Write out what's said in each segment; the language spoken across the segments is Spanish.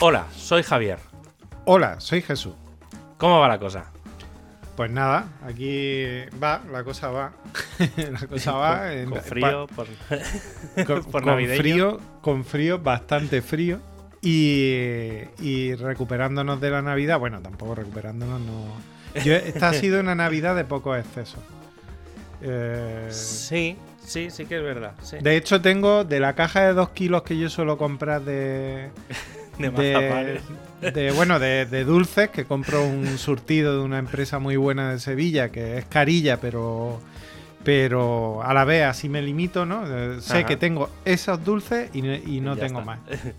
Hola, soy Javier. Hola, soy Jesús. ¿Cómo va la cosa? Pues nada, aquí va, la cosa va. la cosa va. Con, frío, por, con, por con frío, con frío, bastante frío. Y, y recuperándonos de la Navidad. Bueno, tampoco recuperándonos, no. Yo- esta ha sido una Navidad de pocos excesos. Eh, Sí, sí, sí que es verdad. sí. de hecho, tengo de la caja de 2 kilos que yo suelo comprar de, De mazapanes. de, bueno, de, de dulces, que compro un surtido de una empresa muy buena de Sevilla, que es carilla, pero, pero a la vez así me limito, ¿no? Eh, Sé Ajá. que tengo esos dulces y, no- y no Ya tengo está. más.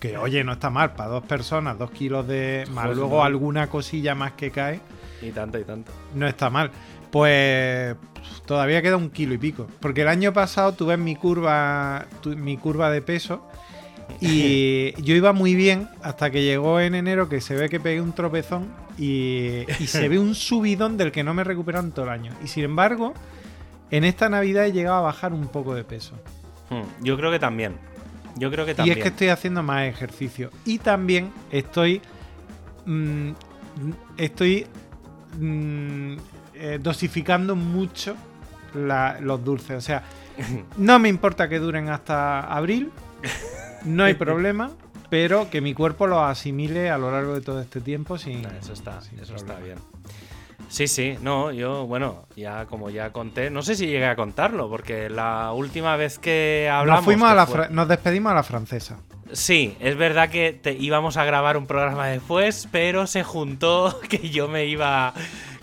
Que oye, no está mal, para dos personas, dos kilos de... Más Joder, luego no. alguna cosilla más que cae, Y tanto, y tanto. no está mal. Pues todavía queda un kilo y pico. Porque el año pasado tuve mi curva, tu- mi curva de peso y yo iba muy bien hasta que llegó en enero que se ve que pegué un tropezón y, y se ve un subidón del que no me he recuperado en todo el año. Y sin embargo, en esta Navidad he llegado a bajar un poco de peso. Hmm, Yo creo que también. Yo creo que Y también. es que estoy haciendo más ejercicio. Y también estoy. mm, estoy mm, eh, dosificando mucho la- los dulces. O sea, no me importa que duren hasta abril. No hay problema. Pero que mi cuerpo los asimile a lo largo de todo este tiempo sin. Eso está, sin eso está bien. Sí, sí, no, yo, bueno, ya como ya conté, no sé si llegué a contarlo, porque la última vez que hablamos. Nos, fuimos a que la fue- nos despedimos a la francesa. Sí, es verdad que te íbamos a grabar un programa después, pero se juntó que yo me iba.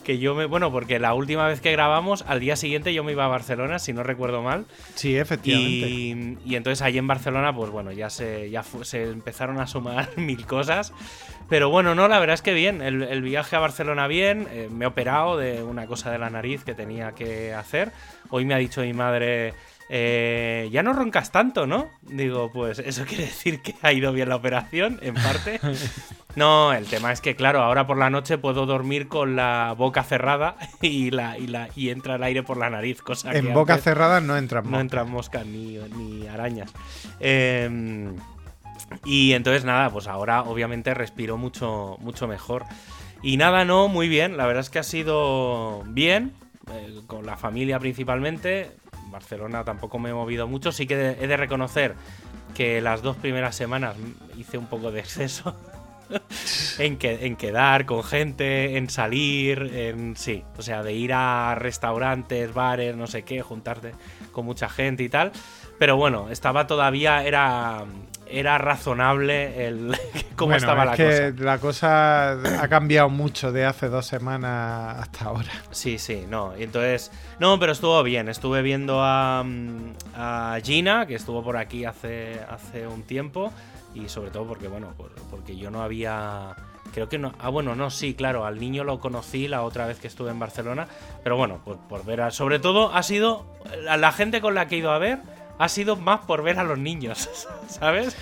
Que yo me. Bueno, porque la última vez que grabamos, al día siguiente yo me iba a Barcelona, si no recuerdo mal. Sí, efectivamente. Y, y entonces ahí en Barcelona, pues bueno, ya se, ya se empezaron a sumar mil cosas. Pero bueno, no, la verdad es que bien. El, el viaje a Barcelona bien. eh, me he operado de una cosa de la nariz que tenía que hacer. Hoy me ha dicho mi madre. Eh, ya no roncas tanto, ¿no? Digo, pues eso quiere decir que ha ido bien la operación, en parte. No, el tema es que, claro, ahora por la noche puedo dormir con la boca cerrada y, la, y, la, y entra el aire por la nariz, cosa que en boca antes- cerrada no entran no moscas. entran moscas ni, ni arañas. Eh, y entonces nada, pues ahora obviamente respiro mucho, mucho mejor. Y nada, no, muy bien. La verdad es que ha sido bien, eh, con la familia principalmente. Barcelona tampoco me he movido mucho. Sí que he de reconocer que las dos primeras semanas hice un poco de exceso. en, que, en quedar con gente, en salir, en sí, o sea, de ir a restaurantes, bares, no sé qué, juntarte con mucha gente y tal. Pero bueno, estaba todavía, era, era razonable el cómo Bueno, estaba es la que cosa. la cosa ha cambiado mucho de hace dos semanas hasta ahora. Sí, sí, no. Y entonces, no, pero estuvo bien. Estuve viendo a, a Gina, que estuvo por aquí hace, hace un tiempo. Y sobre todo porque, bueno, por- porque yo no había. Creo que no. Ah, bueno, no, sí, claro. Al niño lo conocí la otra vez que estuve en Barcelona. Pero bueno, por, por ver a. Sobre todo ha sido. La, la gente con la que he ido a ver ha sido más por ver a los niños, ¿sabes?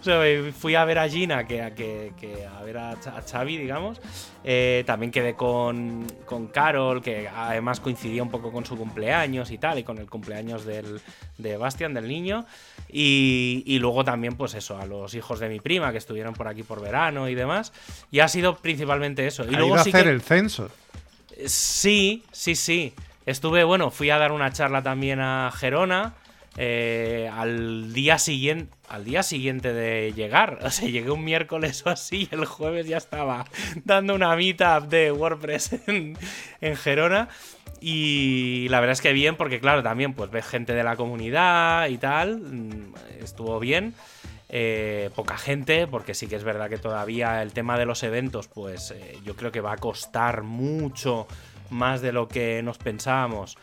O sea, fui a ver a Gina que, a- que, que a ver a, a Xavi, digamos. Eh, también quedé con, con Carol, que además coincidía un poco con su cumpleaños y tal, y con el cumpleaños del, de Bastian, del niño. Y, y luego también, pues eso, a los hijos de mi prima que estuvieron por aquí por verano y demás. Y ha sido principalmente eso. Y ha luego ido a sí hacer que. el censo. Sí, sí, sí. Estuve, bueno, fui a dar una charla también a Gerona. Eh, al día siguiente al día siguiente de llegar. O sea llegué un miércoles o así y el jueves ya estaba dando una meetup de WordPress en, en Gerona. Y la verdad es que bien porque claro también pues ves gente de la comunidad y tal mm, estuvo bien. Eh, poca gente, porque sí que es verdad que todavía el tema de los eventos, pues eh, yo creo que va a costar mucho más de lo que nos pensábamos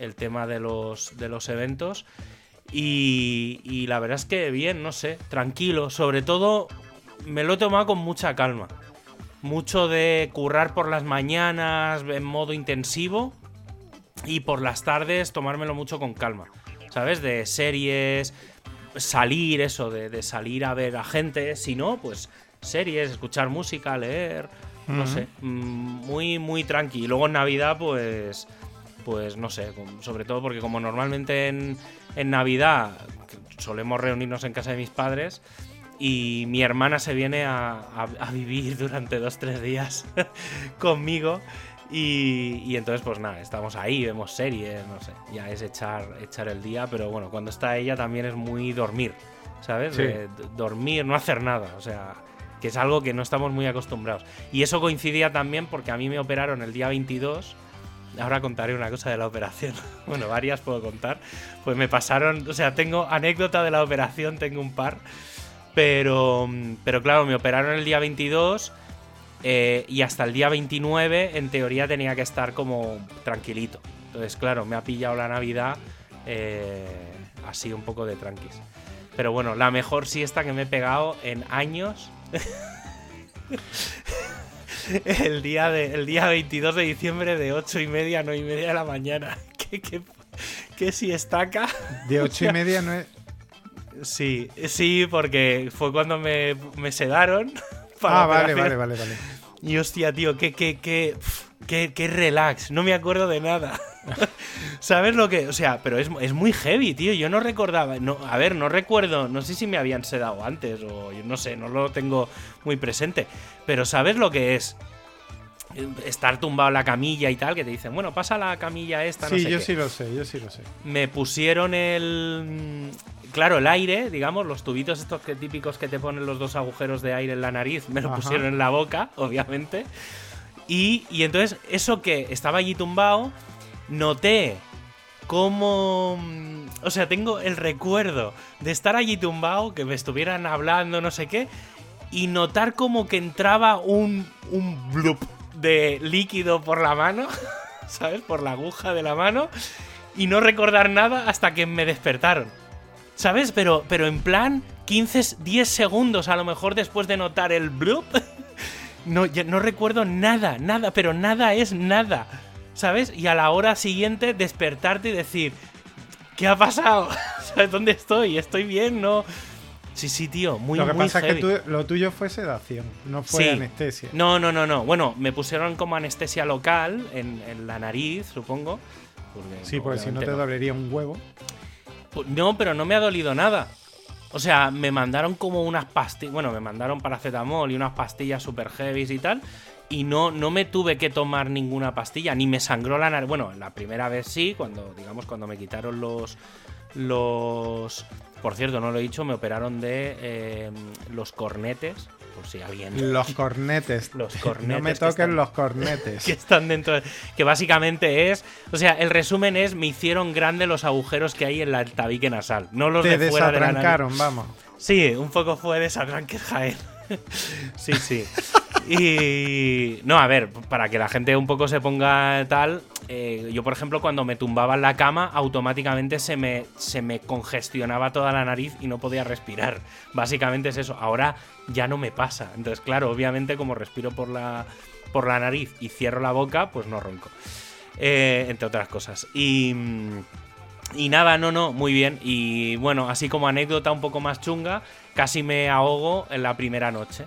el tema de los, de los eventos. Y, y la verdad es que bien, no sé, tranquilo. Sobre todo me lo he tomado con mucha calma. Mucho de currar por las mañanas en modo intensivo y por las tardes tomármelo mucho con calma. ¿Sabes? De series, salir, eso, de, de salir a ver a gente. Si no, pues series, escuchar música, leer. No sé, mm, muy, muy tranqui. Y luego en Navidad, pues, pues no sé, sobre todo porque como normalmente en, en Navidad solemos reunirnos en casa de mis padres, y mi hermana se viene a, a vivir durante dos, tres días conmigo. Y, y, entonces, pues nada, estamos ahí, vemos series, no sé, ya es echar, echar el día, pero bueno, cuando está ella también es muy dormir, ¿sabes? dormir, no hacer nada, o sea, que es algo que no estamos muy acostumbrados. Y eso coincidía también porque a mí me operaron el día 22. Ahora contaré una cosa de la operación. Bueno, varias puedo contar. Pues me pasaron, o sea, tengo anécdota de la operación, tengo un par. Pero, pero claro, me operaron el día 22 eh, y hasta el día 29 en teoría tenía que estar como tranquilito. Entonces, claro, me ha pillado la Navidad eh, así un poco de tranquis. Pero bueno, la mejor siesta que me he pegado en años. el, día de, el día 22 de diciembre de 8 y media a 9 y media de la mañana. ¿Qué, qué, qué siestaca? De 8 y media no es... Sí, sí, porque fue cuando me, me sedaron. ah, vale, vale, vale, vale. Y hostia, tío, qué, qué, qué, qué, qué relax. No me acuerdo de nada. ¿Sabes lo que? O sea, pero es, es, muy heavy, tío. Yo no recordaba. No, a ver, no recuerdo. No sé si me habían sedado antes o yo no sé, no lo tengo muy presente. Pero ¿sabes lo que es? Estar tumbado en la camilla y tal, que te dicen, bueno, pasa la camilla esta, sí, no sé yo qué. sí lo sé, yo sí lo sé. Me pusieron el. Claro, el aire, digamos, los tubitos estos que típicos que te ponen los dos agujeros de aire en la nariz, me lo Ajá. pusieron en la boca, obviamente. Y, y entonces, eso que estaba allí tumbado, noté cómo. mm, O sea, tengo el recuerdo de estar allí tumbado, que me estuvieran hablando, no sé qué, y notar como que entraba un, un blup de líquido por la mano, ¿sabes? Por la aguja de la mano, y no recordar nada hasta que me despertaron. ¿Sabes? Pero, pero en plan, 15, 10 segundos a lo mejor después de notar el blup. No, no recuerdo nada, nada, pero nada es nada. ¿Sabes? Y a la hora siguiente despertarte y decir, ¿qué ha pasado? ¿Sabes dónde estoy? ¿Estoy bien? No. Sí, sí, tío, muy lo que muy pasa heavy. es que tú- lo tuyo fue sedación, no fue Sí. anestesia. No, no, no, no. Bueno, me pusieron como anestesia local en, en la nariz, supongo. porque Sí, porque si no te dolería un huevo. Pues No, pero no me ha dolido nada. O sea, me mandaron como unas pastillas. Bueno, me mandaron paracetamol y unas pastillas super heavy y tal. Y no, no me tuve que tomar ninguna pastilla, ni me sangró la nariz. Bueno, la primera vez sí, cuando, digamos, cuando me quitaron los. Los. Por cierto, no lo he dicho, me operaron de eh, los cornetes. Por si alguien. Los cornetes. Los no cornetes me que toquen están- los cornetes. que están dentro de- que básicamente es o sea el resumen es me hicieron grande los agujeros que hay en la- el tabique nasal no los Te de fuera de la nariz vamos. sí un poco fue desatranque Jaén sí sí y no a ver para que la gente un poco se ponga tal eh, yo por ejemplo cuando me tumbaba en la cama automáticamente se me se me congestionaba toda la nariz y no podía respirar básicamente es eso ahora ya no me pasa entonces claro obviamente como respiro por la por la nariz y cierro la boca, pues no ronco. Eh, entre otras cosas. Y, y nada, no, no, muy bien. Y bueno, así como anécdota un poco más chunga, casi me ahogo en la primera noche.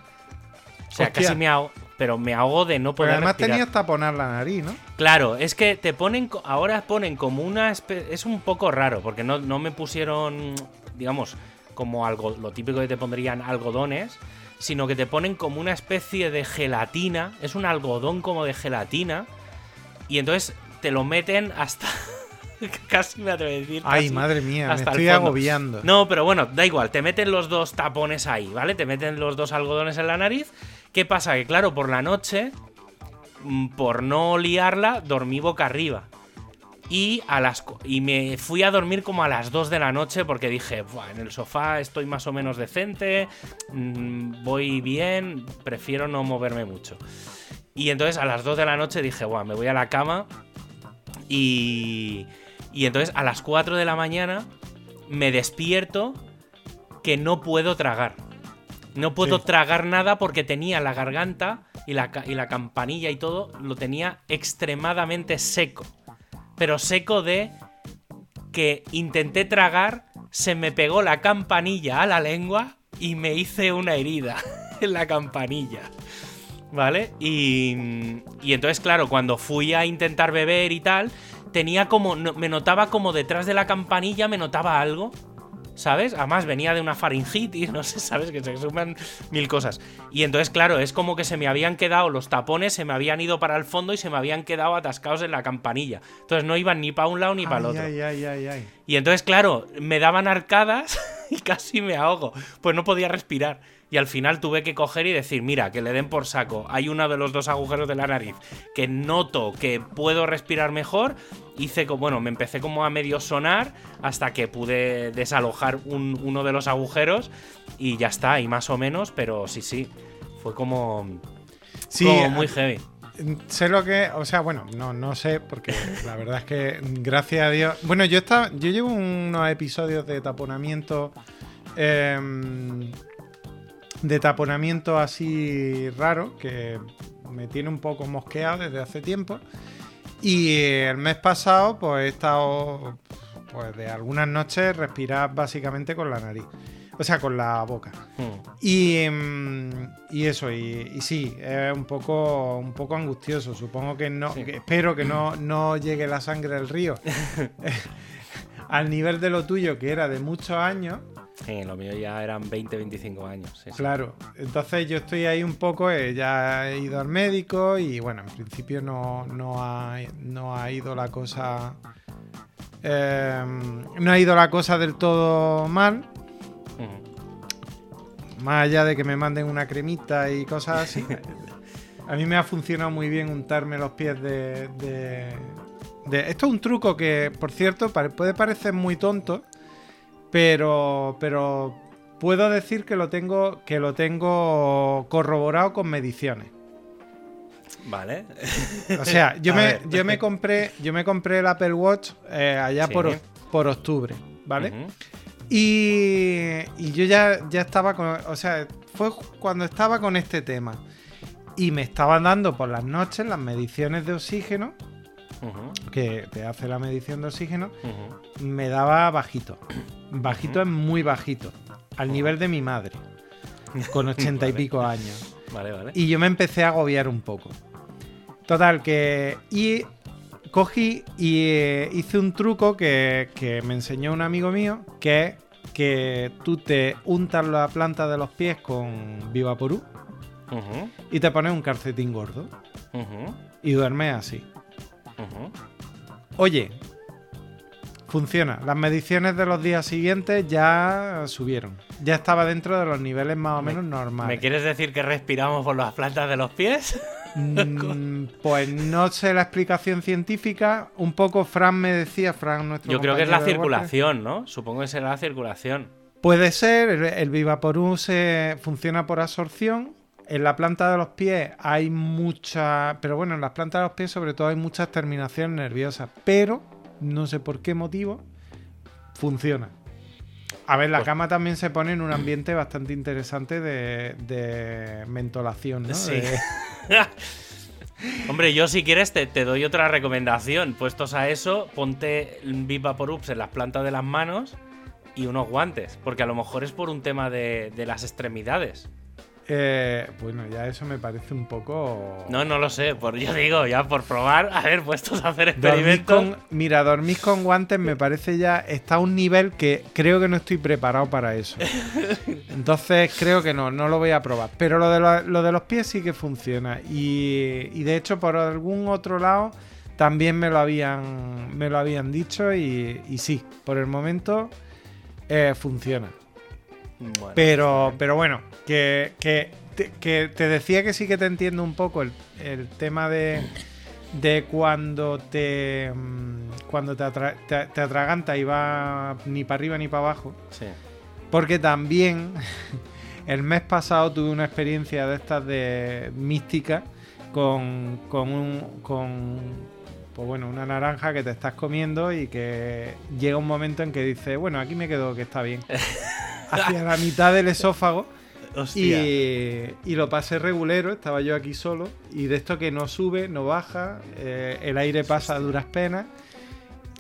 O sea, Hostia. casi me ahogo, pero me ahogo de no poder además respirar. tenías taponar la nariz, ¿no? Claro, es que te ponen, ahora ponen como una espe- es un poco raro, porque no, no me pusieron, digamos, como algo, lo típico que te pondrían algodones, sino que te ponen como una especie de gelatina, es un algodón como de gelatina, y entonces te lo meten hasta, casi me atrevo a decir. Ay, casi madre mía, me hasta estoy agobiando. No, pero bueno, da igual, te meten los dos tapones ahí, ¿vale? Te meten los dos algodones en la nariz. ¿Qué pasa? Que claro, por la noche, mm, por no liarla, dormí boca arriba. Y, a las, y me fui a dormir como a las 2 de la noche porque dije, "Buah, en el sofá estoy más o menos decente, mm, voy bien, prefiero no moverme mucho. Y entonces a las 2 de la noche dije, Buah, me voy a la cama y, y entonces a las 4 de la mañana me despierto que no puedo tragar. No puedo Sí. tragar nada porque tenía la garganta y la, y la campanilla y todo, lo tenía extremadamente seco. Pero seco de que intenté tragar, se me pegó la campanilla a la lengua y me hice una herida en la campanilla. ¿Vale? Y, y entonces, claro, cuando fui a intentar beber y tal, tenía como. me notaba como detrás de la campanilla, me notaba algo. ¿Sabes? Además venía de una faringitis, no sé, ¿sabes? Que se suman mil cosas. Y entonces, claro, es como que se me habían quedado los tapones, se me habían ido para el fondo y se me habían quedado atascados en la campanilla. Entonces no iban ni para un lado ni para el otro. Ay, ay, ay, ay. Y entonces, claro, me daban arcadas y casi me ahogo. Pues no podía respirar. Y al final tuve que coger y decir, mira, que le den por saco. Hay uno de los dos agujeros de la nariz que noto que puedo respirar mejor. Hice como, bueno, me empecé como a medio sonar hasta que pude desalojar un- uno de los agujeros y ya está, y más o menos, pero sí, sí. Fue como, Sí, como muy heavy. Sé lo que, o sea, bueno, no, no sé, porque la verdad es que gracias a Dios. Bueno, yo estaba, yo llevo unos episodios de taponamiento, em, de taponamiento así raro que me tiene un poco mosqueado desde hace tiempo. Y el mes pasado, pues he estado, pues de algunas noches respirar básicamente con la nariz, o sea, con la boca. Hmm. Y, mm, y eso, y, y sí, es un poco, un poco angustioso. Supongo que no, Sí. que espero que no, no llegue la sangre al río. Al nivel de lo tuyo, que era de muchos años, Sí, lo mío ya eran 20, 25 años. claro. Entonces yo estoy ahí un poco, eh, ya he ido al médico y bueno, en principio no, no, ha, no ha ido la cosa. eh, no ha ido la cosa del todo mal. Más allá de que me manden una cremita y cosas así. A mí me ha funcionado muy bien untarme los pies de, de- de- Esto es un truco que, por cierto, puede parecer muy tonto, pero, pero puedo decir que lo tengo, que lo tengo corroborado con mediciones. Vale. O sea, yo me, yo me compré, yo me compré el Apple Watch eh, allá Sí. por, por octubre, ¿vale? Y, y yo ya, ya estaba con. O sea, fue cuando estaba con este tema. Y me estaban dando por las noches las mediciones de oxígeno, Que te hace la medición de oxígeno, me daba bajito. Bajito es muy bajito. Al nivel de mi madre. Con ochenta y Vale. pico años. Vale, vale. Y yo me empecé a agobiar un poco. Total, que. Y cogí y eh, hice un truco que, que me enseñó un amigo mío, que es que tú te untas la planta de los pies con Vivaporú y te pones un calcetín gordo y duermes así. Oye, funciona. Las mediciones de los días siguientes ya subieron. Ya estaba dentro de los niveles más o Me- menos ¿Me normales. quieres decir que respiramos por las plantas de los pies? Mm, pues no sé la explicación científica. Un poco Fran me decía, Fran, nuestro Yo creo que es la circulación, ¿no? Supongo que será la circulación. Puede ser, el, el Vivaporú se funciona por absorción. En la planta de los pies hay mucha, pero bueno, en las plantas de los pies sobre todo hay muchas terminaciones nerviosas, pero no sé por qué motivo funciona. A ver, la Pues- cama también se pone en un ambiente bastante interesante de, de mentolación, ¿no? Sí. De- Hombre, yo si quieres te, te doy otra recomendación. Puestos a eso, ponte Viva por Ups en las plantas de las manos y unos guantes. Porque a lo mejor es por un tema de, de las extremidades. Eh, bueno, ya eso me parece un poco... No, no lo sé. Por, yo digo, ya por probar, a ver, puestos a hacer experimentos. con, mira, dormir con guantes me parece ya está a un nivel que creo que no estoy preparado para eso. Entonces creo que no, no lo voy a probar. Pero lo de, lo, lo de los pies sí que funciona. Y, y de hecho por algún otro lado también me lo habían, me lo habían dicho y, y sí, por el momento eh, funciona. Bueno, Pero, pero bueno, que, que, te, que te decía que sí que te entiendo un poco el, el tema de, de cuando te mm, cuando te, atra- te, te atraganta y va ni para arriba ni para abajo. sí. Porque también el mes pasado tuve una experiencia de estas de mística con, con un con pues bueno, una naranja que te estás comiendo y que llega un momento en que dices, bueno, aquí me quedo que está bien. Hacia la mitad del esófago Hostia. y, y lo pasé regulero, estaba yo aquí solo y de esto que no sube, no baja, eh, el aire pasa a duras penas.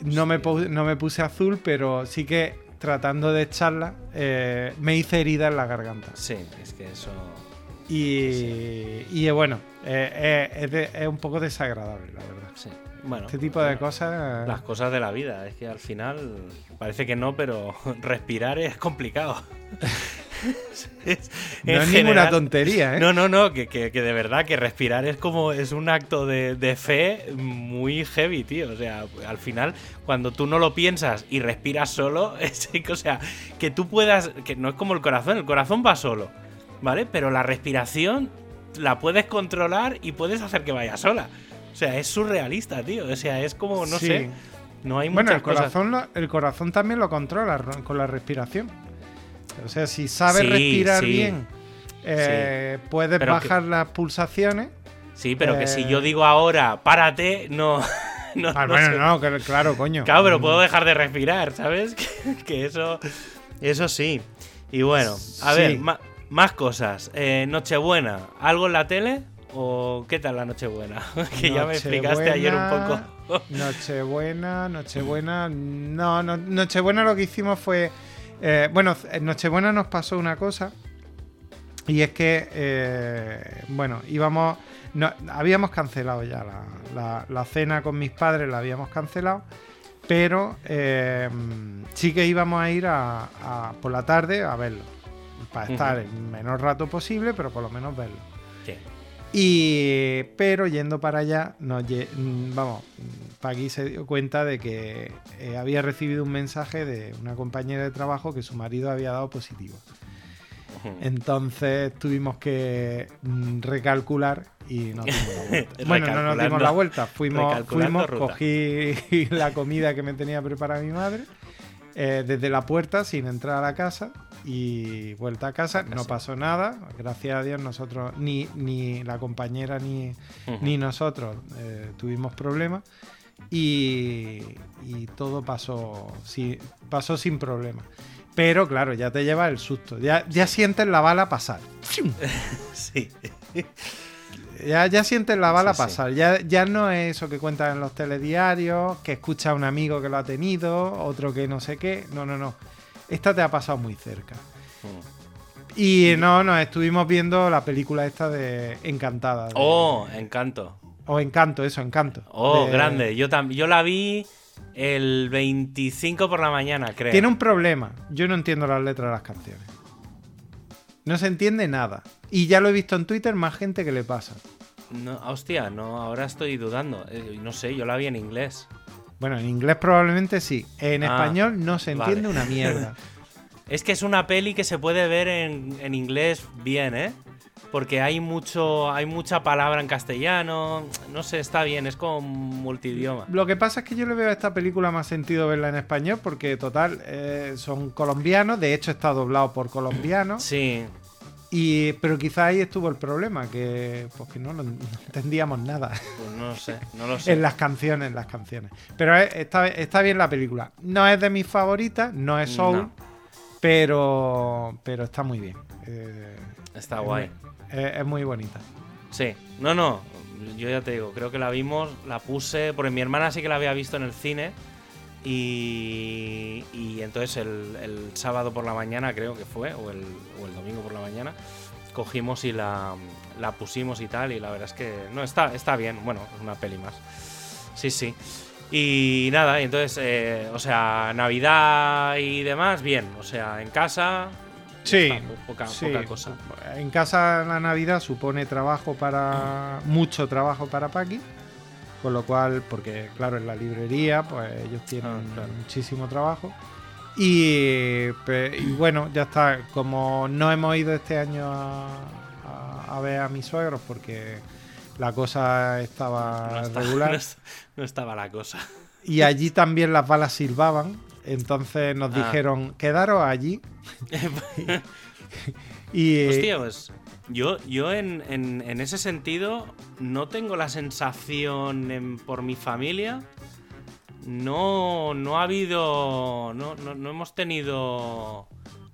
No me, no me puse azul, pero sí que tratando de echarla eh, me hice herida en la garganta. Sí, es que eso. Y, y, bueno, eh, eh, es, de- es un poco desagradable, la verdad. Sí. Bueno, este tipo de cosas. Las cosas de la vida. Es que al final parece que no, pero respirar es complicado. no es ninguna tontería, ¿eh? No, no, no, que, de verdad que respirar es como es un acto de, fe muy heavy, tío. O sea, al final, cuando tú no lo piensas y respiras solo, es, o sea, que tú puedas, que no es como el corazón, el corazón va solo, ¿vale? Pero la respiración la puedes controlar y puedes hacer que vaya sola. O sea, es surrealista, tío. O sea, es como, no sé. No hay bueno, el corazón, el corazón también lo controla con la respiración. O sea, si sabes respirar bien, eh, puedes bajar las pulsaciones. Sí, pero que si yo eh, digo ahora, párate, no. no ah, bueno, no, claro, coño. Claro, pero puedo dejar de respirar, ¿sabes? que eso. Eso sí. Y bueno, a ver, más cosas. Eh, Nochebuena, ¿algo en la tele? ¿O qué tal la Nochebuena? que ya me explicaste ayer un poco. Nochebuena, Nochebuena. No, no, Nochebuena lo que hicimos fue. Eh, bueno, en Nochebuena nos pasó una cosa. Y es que, eh, bueno, íbamos. habíamos cancelado ya la, cena con mis padres, la habíamos cancelado. Pero eh, sí que íbamos a ir a, por la tarde a verlo. Para estar el menor rato posible, pero por lo menos verlo. Y, pero yendo para allá, mm, vamos, Pagui se dio cuenta de que eh, había recibido un mensaje de una compañera de trabajo que su marido había dado positivo. Entonces tuvimos que mm, recalcular y nos dimos la vuelta. bueno, no nos dimos la vuelta. Fuimos, fuimos cogí la comida que me tenía preparada mi madre eh, desde la puerta sin entrar a la casa y vuelta a casa, no pasó nada, gracias a Dios nosotros, ni, ni la compañera ni, ni nosotros eh, tuvimos problemas y, todo pasó, pasó sin problemas. Pero claro, ya te lleva el susto, ya, ya sientes la bala pasar. sí. Ya, ya sientes la bala pasar. Ya, ya no es eso que cuentan en los telediarios, que escucha a un amigo que lo ha tenido, otro que no sé qué. No, no, no. Esta te ha pasado muy cerca. Mm. Y no, no, estuvimos viendo la película esta de Encantada. oh, Encanto. O Encanto, eso, Encanto. Oh, grande. Yo, yo la vi el 25 por la mañana, creo. Tiene un problema. Yo no entiendo las letras de las canciones. No se entiende nada. Y ya lo he visto en Twitter, más gente que le pasa. No, hostia, no, ahora estoy dudando. Eh, no sé, yo la vi en inglés. Bueno, en inglés probablemente sí. En ah, español no se entiende una mierda. es que es una peli que se puede ver en, en inglés bien, ¿eh? porque hay mucho hay mucha palabra en castellano, no sé, está bien, es como multidioma. Lo que pasa es que yo le veo a esta película más sentido verla en español porque total eh, son colombianos, de hecho está doblado por colombianos. Sí. Y, pero quizá ahí estuvo el problema, que, pues no, entendíamos nada. Pues no sé, no lo sé. en las canciones, en las canciones. Pero está, está bien la película. No es de mis favoritas, no es Soul, pero, pero está muy bien. Eh, está guay. Es, muy bonita. Sí, no, no, yo ya te digo, creo que la vimos, la puse, porque mi hermana sí que la había visto en el cine. Y, y entonces el, sábado por la mañana, creo que fue, o el, o el domingo por la mañana, cogimos y la, la, pusimos y tal. Y la verdad es que no está, está bien. Bueno, es una peli más. Sí, sí. Y nada, entonces, eh, o sea, Navidad y demás, bien. O sea, en casa, Sí, poca, cosa. En casa la Navidad supone trabajo para. mucho trabajo para Paqui. Con lo cual, porque claro, en la librería, pues ellos tienen ah, muchísimo trabajo. Y, bueno, ya está. Como no hemos ido este año a, ver a mis suegros porque la cosa estaba regular. no, estaba la cosa. Y allí también las balas silbaban. Entonces nos ah. dijeron, quedaros allí. y, Hostia, pues yo, yo en, ese sentido no tengo la sensación por mi familia. No, no ha habido. No, no, hemos tenido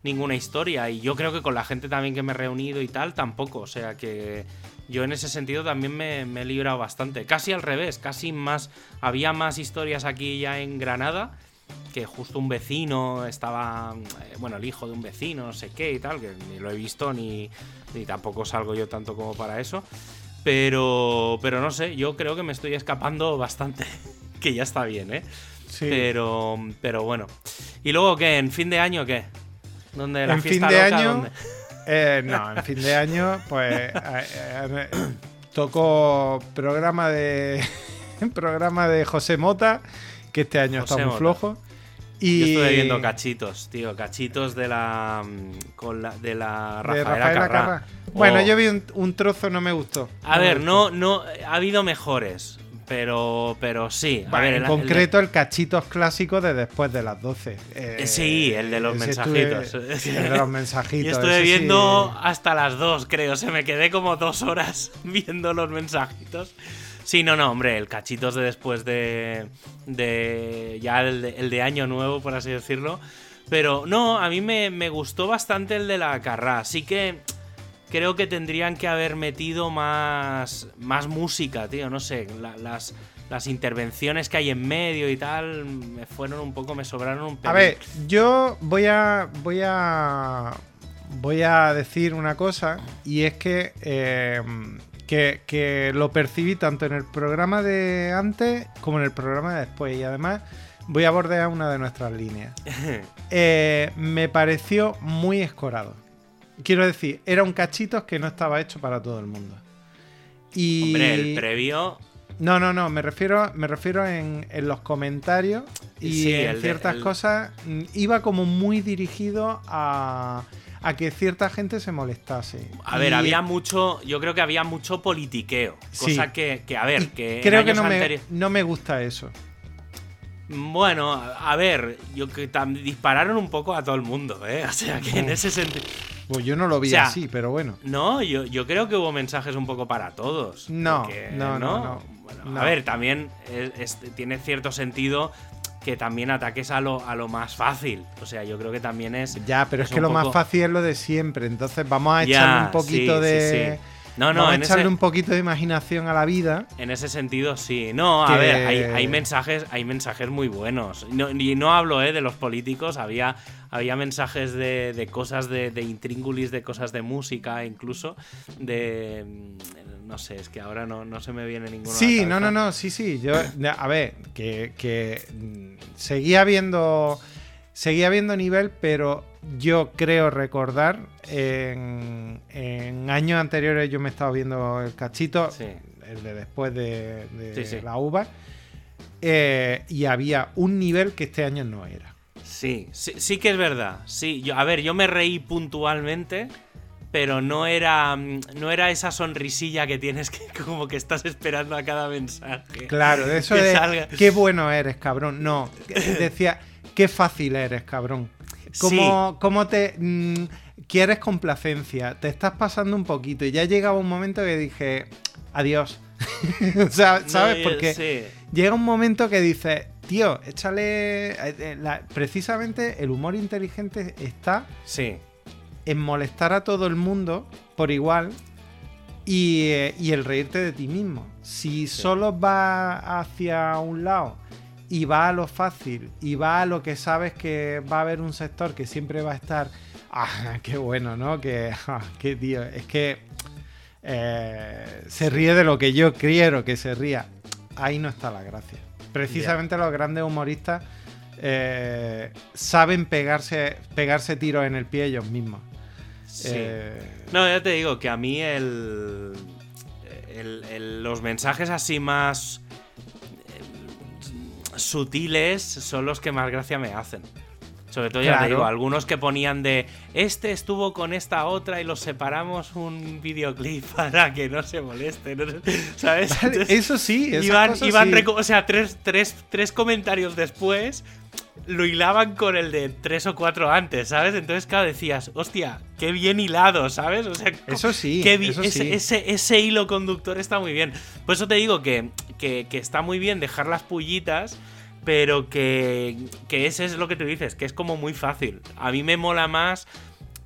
ninguna historia. Y yo creo que con la gente también que me he reunido y tal, tampoco. O sea que yo en ese sentido también me, me, he librado bastante. Casi al revés, casi más. Había más historias aquí ya en Granada que justo un vecino estaba, eh, bueno, el hijo de un vecino, no sé qué y tal, que ni lo he visto ni, ni tampoco salgo yo tanto como para eso. Pero, pero no sé, yo creo que me estoy escapando bastante. que ya está bien, ¿eh? Sí. Pero, pero bueno. ¿Y luego qué? ¿En fin de año qué? ¿Dónde la En fin fiesta de loca, año, dónde? Eh, no, en fin de año, pues eh, eh, tocó programa de programa de José Mota, que este año está muy flojo. Yo Y estuve viendo cachitos, tío, cachitos de la mm, con la de la de Rafaela, Rafaela Carrá. Carrá. Bueno, Oh. yo vi un, un trozo, no me gustó. A No ver, gustó. no no ha habido mejores, pero pero sí, a Bueno, ver, en el- el concreto, el, cachitos clásico de después de las 12. Eh, Eh, sí, el de los mensajitos. estuve- el de los mensajitos. Yo estuve sí. viendo hasta las dos, creo. Se me quedé como dos horas viendo los mensajitos. Sí, no, no, hombre, el cachitos de después de. de ya el de, el de Año Nuevo, por así decirlo. Pero no, a mí me, me gustó bastante el de la Carrá. Sí que creo que tendrían que haber metido más, más música, tío. No sé, la- las, las intervenciones que hay en medio y tal me fueron un poco, me sobraron un A pelín. ver, yo voy a. Voy a. Voy a decir una cosa. Y es que. eh, que, que lo percibí tanto en el programa de antes como en el programa de después. Y además voy a bordear una de nuestras líneas. Eh, me pareció muy escorado. Quiero decir, era un cachitos que no estaba hecho para todo el mundo. Y... Hombre, el previo. No, no, no, me refiero, me refiero en, en los comentarios y Sí, en de- ciertas el- cosas mm, iba como muy dirigido a, a que cierta gente se molestase. A ver, Y había mucho. Yo creo que había mucho politiqueo. Sí. Cosa que, que, a ver, que. creo que no me, no me gusta eso. Bueno, a ver, yo que dispararon un poco a todo el mundo, ¿eh? O sea que en ese sentido. Pues yo no lo vi O sea, así, pero bueno. No, yo, yo creo que hubo mensajes un poco para todos. No, porque, no, no, no, Bueno, no. A ver, también es- es- tiene cierto sentido que también ataques a lo, a lo más fácil. O sea, yo creo que también es. Ya, pero es, es que lo más fácil es lo de siempre. Entonces vamos a Ya, echarle un poquito sí, de. sí, sí. No, no, vamos a echarle ese- un poquito de imaginación a la vida. En ese sentido, sí. No, a Que- ver, hay, hay mensajes, hay mensajes muy buenos. No, y no hablo eh, de los políticos, había, había mensajes de, de cosas de, de intríngulis, de cosas de música, incluso. De. No sé, es que ahora no, no se me viene ninguno. Sí, no, no, no, sí, sí. Yo, a ver, que, que mm, seguía viendo. Seguía viendo nivel, pero yo creo recordar en, en años anteriores yo me he estado viendo el cachito, Sí. el de después de, de Sí, sí. la uva, eh, y había un nivel que este año no era. Sí, sí, sí que es verdad. Sí, yo, a ver, yo me reí puntualmente, pero no era, mm, no era esa sonrisilla que tienes que como que estás esperando a cada mensaje. Claro, de eso Que de salga. qué bueno eres, cabrón. No, decía, qué fácil eres, cabrón. ¿Cómo, cómo te mm, quieres complacencia? Te estás pasando un poquito. Y ya llegaba un momento que dije, adiós. o sea, ¿sabes? No, Porque sí. llega un momento que dices, tío, échale. eh, eh, la- precisamente el humor inteligente está Sí. En molestar a todo el mundo por igual y, eh, y el reírte de ti mismo. Si solo vas hacia un lado y va a lo fácil y va a lo que sabes que va a haber un sector que siempre va a estar, ah, qué bueno, ¿no? Que, ah, qué tío, es que eh, se ríe de lo que yo quiero que se ría. Ahí no está la gracia. Precisamente los grandes humoristas eh, saben pegarse, pegarse tiros en el pie ellos mismos. Sí. Eh, No, ya te digo que a mí el, el- el- los mensajes así más eh, sutiles son los que más gracia me hacen. Sobre todo, ya te digo, algunos que ponían de este estuvo con esta otra y los separamos un videoclip para que no se moleste, ¿no? ¿sabes? Entonces, eso sí, iban, iban sí. o sea, tres, tres, tres comentarios después lo hilaban con el de tres o cuatro antes, ¿sabes? Entonces, claro, decías, hostia, qué bien hilado, ¿sabes? O sea, Eso sí, qué bi- eso ese, sí. ese- ese hilo conductor está muy bien. Por eso te digo que, que- que está muy bien dejar las pullitas, pero que, que ese es lo que tú dices, que es como muy fácil. A mí me mola más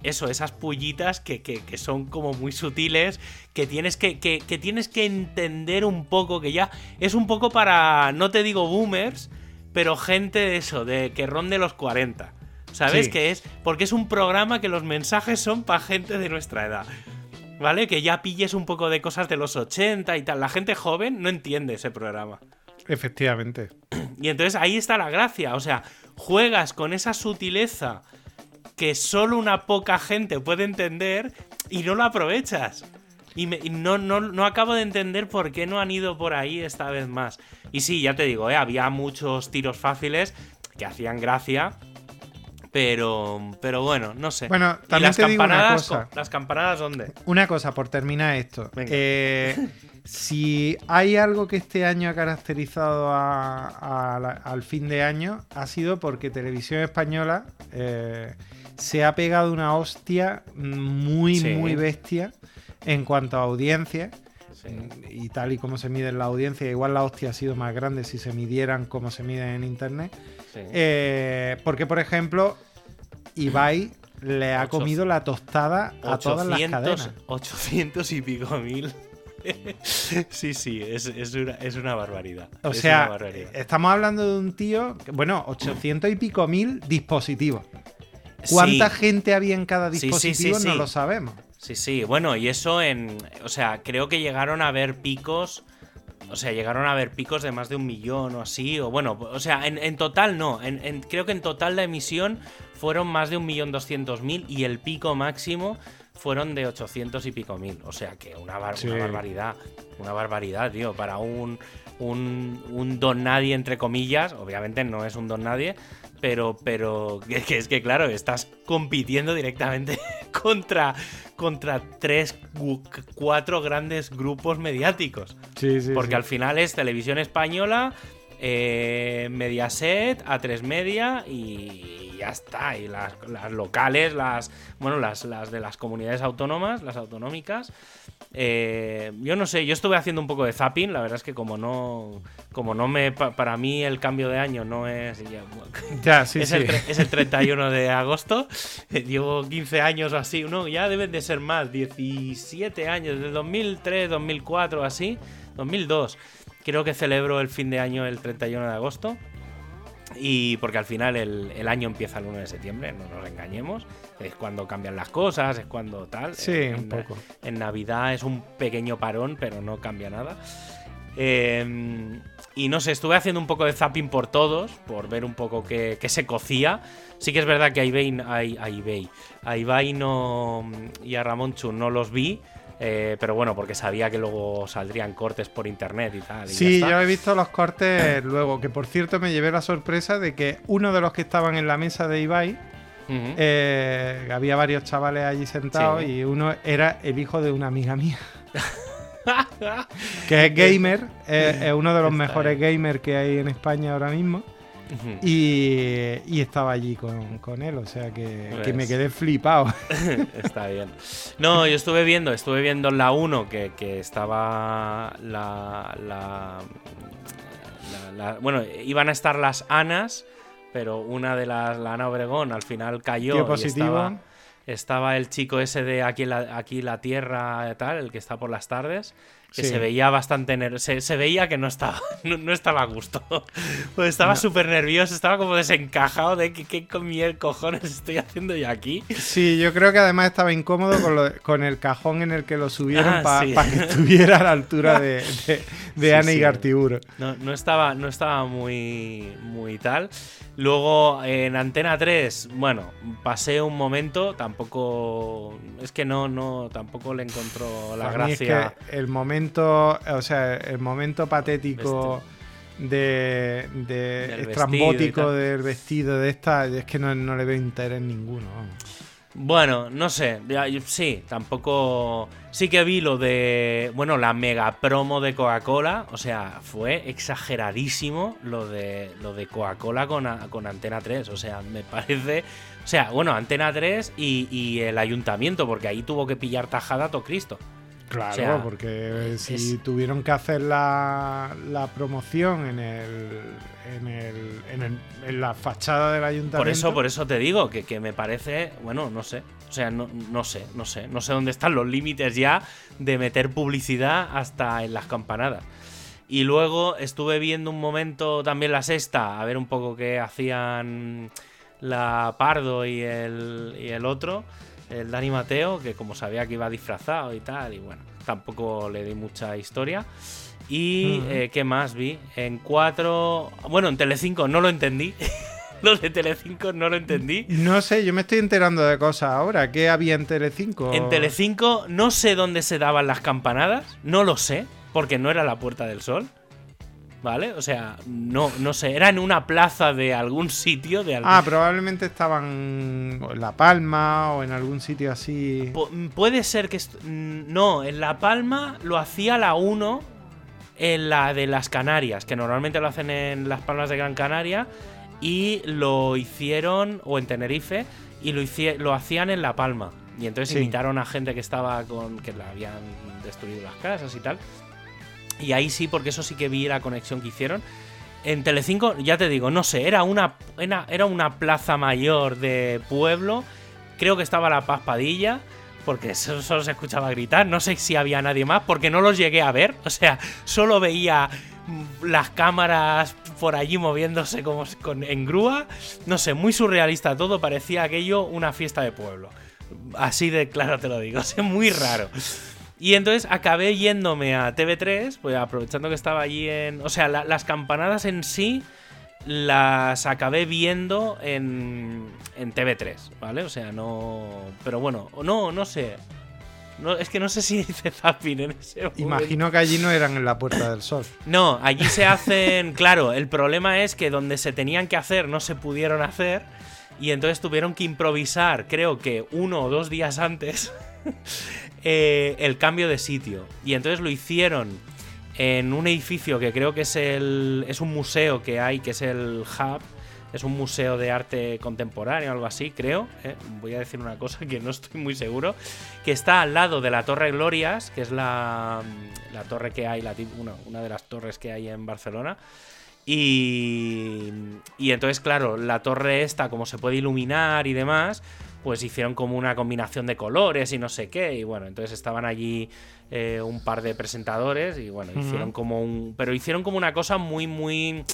eso, esas pullitas que, que- que son como muy sutiles, que tienes que, que, que tienes que entender un poco, que ya es un poco para, no te digo boomers, pero gente de eso, de que ronde los 40. ¿Sabes? Sí. Que es, porque es un programa que los mensajes son para gente de nuestra edad. ¿vale? Que ya pilles un poco de cosas de los 80 y tal. La gente joven no entiende ese programa. Efectivamente. Y entonces ahí está la gracia. O sea, juegas con esa sutileza que solo una poca gente puede entender y no lo aprovechas. Y, no, no, acabo de entender por qué no han ido por ahí esta vez más. Y sí, ya te digo, ¿eh? había muchos tiros fáciles que hacían gracia. Pero, pero bueno, no sé. Bueno, también las te digo una cosa. ¿Las campanadas dónde? Una cosa, por terminar esto. Eh, si hay algo que este año ha caracterizado al fin de año, ha sido porque Televisión Española eh, se ha pegado una hostia muy, muy bestia en cuanto a audiencia. Y tal y como se mide la audiencia, igual la hostia ha sido más grande si se midieran como se mide en internet. Eh, porque, por ejemplo, Ibai le ha comido la tostada a todas las cadenas. 800 y pico mil. sí, sí, es, una, barbaridad. O sea, estamos hablando de un tío, bueno, 800 y pico mil dispositivos. ¿Cuánta gente había en cada dispositivo? no lo sabemos. Sí, sí, bueno, y eso en. O sea, creo que llegaron a ver picos o sea, llegaron a haber picos de más de un millón o así. O bueno, o sea, en, total no. En, creo que en total la emisión fueron más de un millón doscientos mil y el pico máximo fueron de 800 y pico mil. O sea que una, barbaridad. Una barbaridad, tío. Para un, un, un don nadie, entre comillas. Obviamente no es un don nadie pero, pero que, es que claro, estás compitiendo directamente contra, contra tres, cuatro grandes grupos mediáticos. Sí, sí. Porque al final es televisión española, eh, Mediaset, A3 Media y ya está. Y las, locales, las, bueno, las, las de las comunidades autónomas, las autonómicas. Eh, yo no sé, yo estuve haciendo un poco de zapping, la verdad es que como no, como no me, para mí el cambio de año no es, ya, sí, es, El, es el 31 de agosto, llevo 15 años así, no, ya deben de ser más, 17 años, desde 2003, 2004, así, 2002, creo que celebro el fin de año el 31 de agosto. Y porque al final el, año empieza el 1 de septiembre, no nos engañemos. Es cuando cambian las cosas, es cuando tal. Sí, en, un poco. En Navidad es un pequeño parón, pero no cambia nada. Em, y no sé, estuve haciendo un poco de zapping por todos, por ver un poco qué, se cocía. Sí que es verdad que a Ibai, a, a Ibai no, y a Ramón Chun no los vi, eh, pero bueno, porque sabía que luego saldrían cortes por internet y tal. sí, yo he visto los cortes luego, que por cierto me llevé la sorpresa de que uno de los que estaban en la mesa de Ibai, eh, había varios chavales allí sentados y uno era el hijo de una amiga mía. que es gamer, es uno de los mejores gamers que hay en España ahora mismo y, estaba allí con, él, o sea que, me pues quedé flipado. Está bien. No, yo estuve viendo, estuve viendo la 1 que, estaba la, la, Bueno, iban a estar las Anas, pero una de las, la Ana Obregón, al final cayó. positivo. estaba, el chico ese de aquí la, aquí la tierra, tal, el que está por las tardes que se veía bastante se, se, veía que no estaba no, estaba a gusto. Pues estaba súper nervioso estaba como desencajado de qué, qué cojones estoy haciendo yo aquí. Sí yo creo que además estaba incómodo con, con el cajón en el que lo subieron ah, para que estuviera a la altura de, de, Ana y Gartiburo no, no estaba no estaba muy muy tal Luego en Antena 3, bueno, pasé un momento, tampoco. Es que no, no, tampoco le encontró la gracia. el momento, o sea, el momento patético de, de estrambótico del vestido de esta, es que no, no le veo interés ninguno. Bueno, no sé, sí, tampoco... Sí que vi lo de, bueno, la mega promo de Coca-Cola, o sea, fue exageradísimo lo de, lo de Coca-Cola con, con Antena 3, o sea, me parece... O sea, bueno, Antena 3 y, y el ayuntamiento, porque ahí tuvo que pillar tajada a todo Cristo. Claro, porque si tuvieron que hacer la, la promoción en el, en, el, en, la fachada del ayuntamiento. Por eso, por eso te digo que, que me parece, bueno, no sé. O sea, no, no, sé, no sé. No sé dónde están los límites ya de meter publicidad hasta en las campanadas. Y luego estuve viendo un momento también la sexta, a ver un poco qué hacían la Pardo y el, y el otro. El Dani Mateo, que como sabía que iba disfrazado y tal, y bueno, tampoco le di mucha historia. Y eh, ¿qué más vi? En 4... Bueno, en Telecinco no lo entendí. Lo de Telecinco no lo entendí. No sé, yo me estoy enterando de cosas ahora. ¿Qué había en Telecinco? En Telecinco no sé dónde se daban las campanadas, no lo sé, porque no era la Puerta del Sol. ¿Vale? O sea, no, no sé, era en una plaza de algún sitio, de algún... Ah, probablemente estaban en La Palma o en algún sitio así. Pu- puede ser que... mm, No, en La Palma lo hacía la 1 en la de las Canarias, que normalmente lo hacen en las Palmas de Gran Canaria, y lo hicieron, o en Tenerife, y lo, lo hacían en La Palma. Y entonces Sí. invitaron a gente que estaba con. que le habían destruido las casas y tal. Y ahí sí, porque eso sí que vi la conexión que hicieron. En Telecinco, ya te digo, no sé, era una, era, una plaza mayor de pueblo. Creo que estaba la Paz Padilla, porque solo se escuchaba gritar. No sé si había nadie más, porque no los llegué a ver. O sea, solo veía las cámaras por allí moviéndose como con, en grúa. No sé, muy surrealista todo. Parecía aquello una fiesta de pueblo. Así de claro te lo digo. Sea, muy raro. Y entonces acabé yéndome a TV3, pues aprovechando que estaba allí en... O sea, la- las campanadas en sí las acabé viendo en, en TV3, ¿vale? O sea, no... Pero bueno, no, no sé. No, es que no sé si hice zapping en ese momento. Imagino que allí no eran en la Puerta del Sol. No, allí se hacen... Claro, el problema es que donde se tenían que hacer no se pudieron hacer. Y entonces tuvieron que improvisar, creo que uno o dos días antes, eh, el cambio de sitio. Y entonces lo hicieron en un edificio que creo que es el. es un museo que hay, que es el Hub. Es un museo de arte contemporáneo, algo así, creo. ¿eh? Voy a decir una cosa que no estoy muy seguro. Que está al lado de la Torre Glorias, que es la, la torre que hay, la, una, una de las torres que hay en Barcelona. Y, y entonces, claro, la torre esta, como se puede iluminar y demás, pues hicieron como una combinación de colores y no sé qué. Y bueno, entonces estaban allí eh, un par de presentadores y bueno, hicieron como un... Pero hicieron como una cosa muy, muy...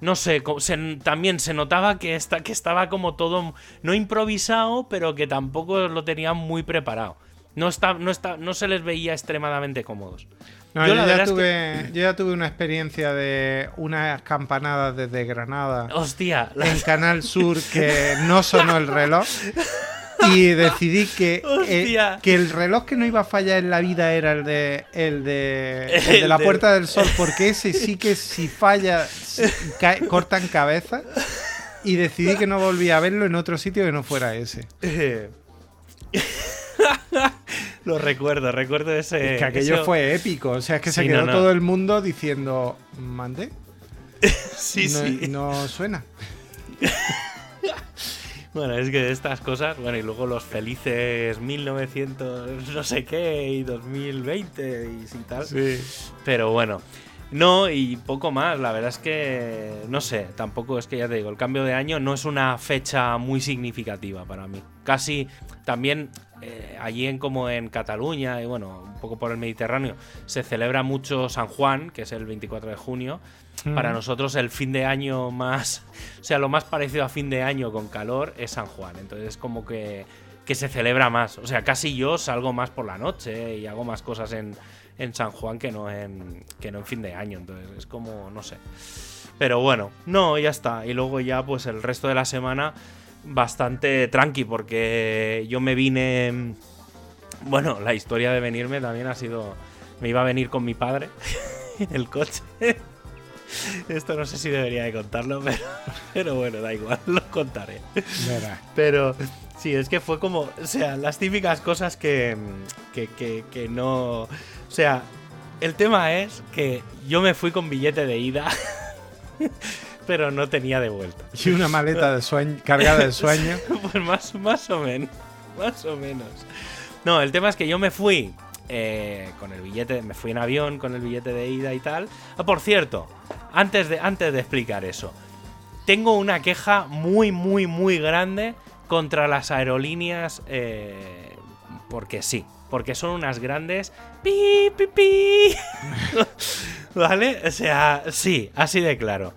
No sé, se- también se notaba que, esta, que estaba como todo, no improvisado, pero que tampoco lo tenían muy preparado. No, está, no, está, no se les veía extremadamente cómodos. No, Yo ya es tuve, yo ya tuve una experiencia de unas campanadas desde Granada Hostia, en Canal Sur que no sonó el reloj. Y decidí que, eh, que el reloj que no iba a fallar en la vida era el de, el de, el de El la Puerta del Sol, porque ese sí que si falla cae- cortan cabeza. Y decidí que no volvía a verlo en otro sitio que no fuera ese. Lo recuerdo, recuerdo ese. que aquello eso- fue épico. O sea, es que se Sí, quedó no, no. todo el mundo diciendo, ¿mande? Sí, no, sí. no suena. Bueno, es que estas cosas, bueno, y luego los felices 1900 no sé qué y 2020 y sí tal. Pero bueno, no, y poco más. La verdad es que, no sé, tampoco es que ya te digo, el cambio de año no es una fecha muy significativa para mí. Casi también eh, allí en como en Cataluña y bueno, un poco por el Mediterráneo, se celebra mucho San Juan, que es el 24 de junio. Para Mm. nosotros el fin de año más, o sea, lo más parecido a fin de año con calor es San Juan. Entonces es como que, que se celebra más. O sea, casi yo salgo más por la noche y hago más cosas en, en San Juan que no en, que no en fin de año. Entonces es como, no sé. Pero bueno, no, ya está. Y luego ya pues el resto de la semana bastante tranqui porque yo me vine... Bueno, la historia de venirme también ha sido... Me iba a venir con mi padre en el coche. Esto no sé si debería de contarlo, pero, pero bueno, da igual, lo contaré. Pero sí, es que fue como, o sea, las típicas cosas que, que, que, que no... O sea, el tema es que yo me fui con billete de ida, pero no tenía de vuelta. Y una maleta de sueño, cargada de sueño. Pues más, más o menos. Más o menos. No, el tema es que yo me fui eh, con el billete, me fui en avión con el billete de ida y tal. Ah, por cierto, antes de, antes de explicar eso, tengo una queja muy, muy, muy grande contra las aerolíneas. eh, porque sí, porque son unas grandes. Pi, pi, pi. ¿Vale? O sea, sí, así de claro.